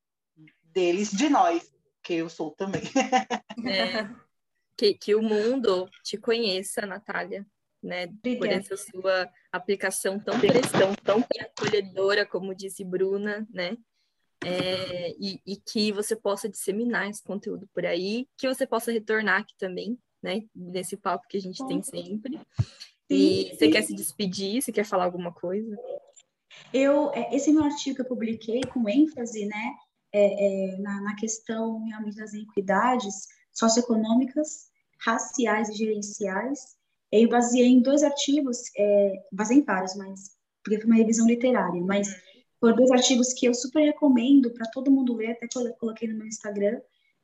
deles, de nós, que eu sou também. É, que, que o mundo te conheça, Natália, né, por essa sua aplicação tão pressão, tão acolhedora, como disse Bruna, né, é, e, e, que você possa disseminar esse conteúdo por aí, que você possa retornar aqui também, né, nesse papo que a gente tem sempre. E você quer se despedir? Você quer falar alguma coisa? Eu, é, esse meu artigo que eu publiquei com ênfase, né, é, é, na, na, questão realmente das inequidades socioeconômicas, raciais e gerenciais, eu baseei em dois artigos, é, baseei em vários, mas porque foi uma revisão literária, mas foram dois artigos que eu super recomendo para todo mundo ler, até que eu coloquei no meu Instagram.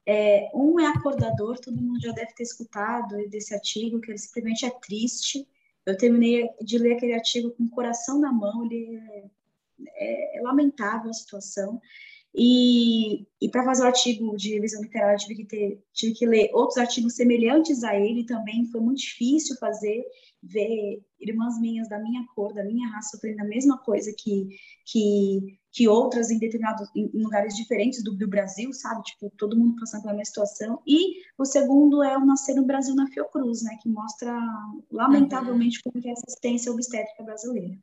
É, um é Acordador, todo mundo já deve ter escutado desse artigo, que ele simplesmente é triste, eu terminei de ler aquele artigo com o coração na mão, ele é, é, é lamentável a situação. E, e para fazer o artigo de revisão literária, tive que, ter, tive que ler outros artigos semelhantes a ele também. Foi muito difícil fazer, ver irmãs minhas da minha cor, da minha raça, sofrendo a mesma coisa que, que, que outras em determinados em lugares diferentes do, do, Brasil, sabe? Tipo, todo mundo passando pela mesma situação. E o segundo é o Nascer no Brasil na Fiocruz, né? Que mostra, lamentavelmente, uhum. como é a assistência obstétrica brasileira.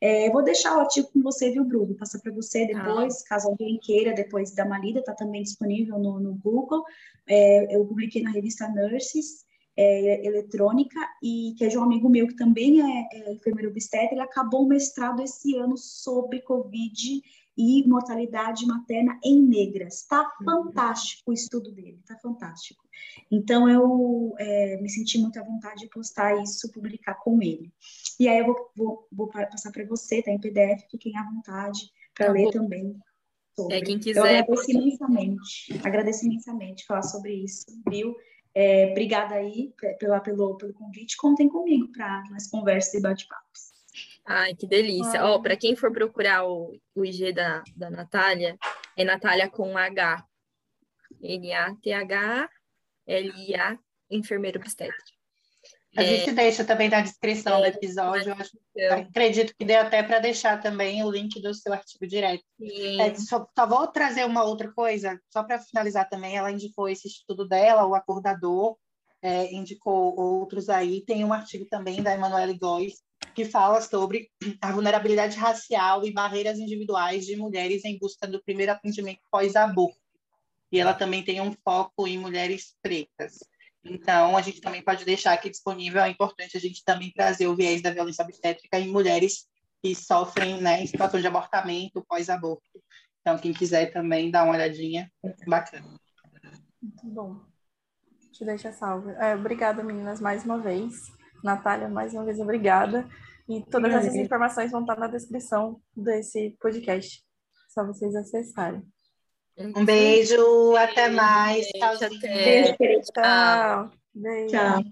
É, vou deixar o artigo com você, viu, Bruno? Passar para você depois, ah. caso alguém queira, depois dar uma lida, tá também disponível no, no Google. É, eu publiquei na revista Nurses, é, eletrônica e que é de um amigo meu que também é, é enfermeiro obstetra, ele acabou o mestrado esse ano sobre Covid e mortalidade materna em negras. Tá fantástico o estudo dele, tá fantástico. Então eu é, me senti muito à vontade de postar isso, publicar com ele. E aí eu vou, vou, vou passar para você, tá em PDF, fiquem à vontade para tá ler bom. também. Sobre. É, quem quiser. Eu agradeço imensamente, agradeço imensamente falar sobre isso, viu? É, obrigada aí pela, pelo, pelo convite. Contem comigo para mais conversas e bate-papos. Ai, que delícia. Ó, oh, para quem for procurar o, o IG da, da Natália, é Natália com H. N-A-T-H-L-I-A, enfermeiro obstétrico. A gente é... deixa também na descrição é, do episódio. Acho, acredito que dê até para deixar também o link do seu artigo direto. É, só, só, vou trazer uma outra coisa, só para finalizar também. Ela indicou esse estudo dela, o acordador, é, indicou outros aí. Tem um artigo também da Emanuele Góes, que fala sobre a vulnerabilidade racial e barreiras individuais de mulheres em busca do primeiro atendimento pós-aborto. E ela também tem um foco em mulheres pretas. Então, a gente também pode deixar aqui disponível, é importante a gente também trazer o viés da violência obstétrica em mulheres que sofrem né, em situação de abortamento, pós-aborto. Então, quem quiser também dar uma olhadinha, bacana. Muito bom. Te deixa salvo. É, obrigada, meninas, mais uma vez. Natália, mais uma vez, obrigada. E todas essas informações vão estar na descrição desse podcast. Só vocês acessarem. Um beijo, até mais. Beijo, até. Beijo, tchau. Beijo. Tchau.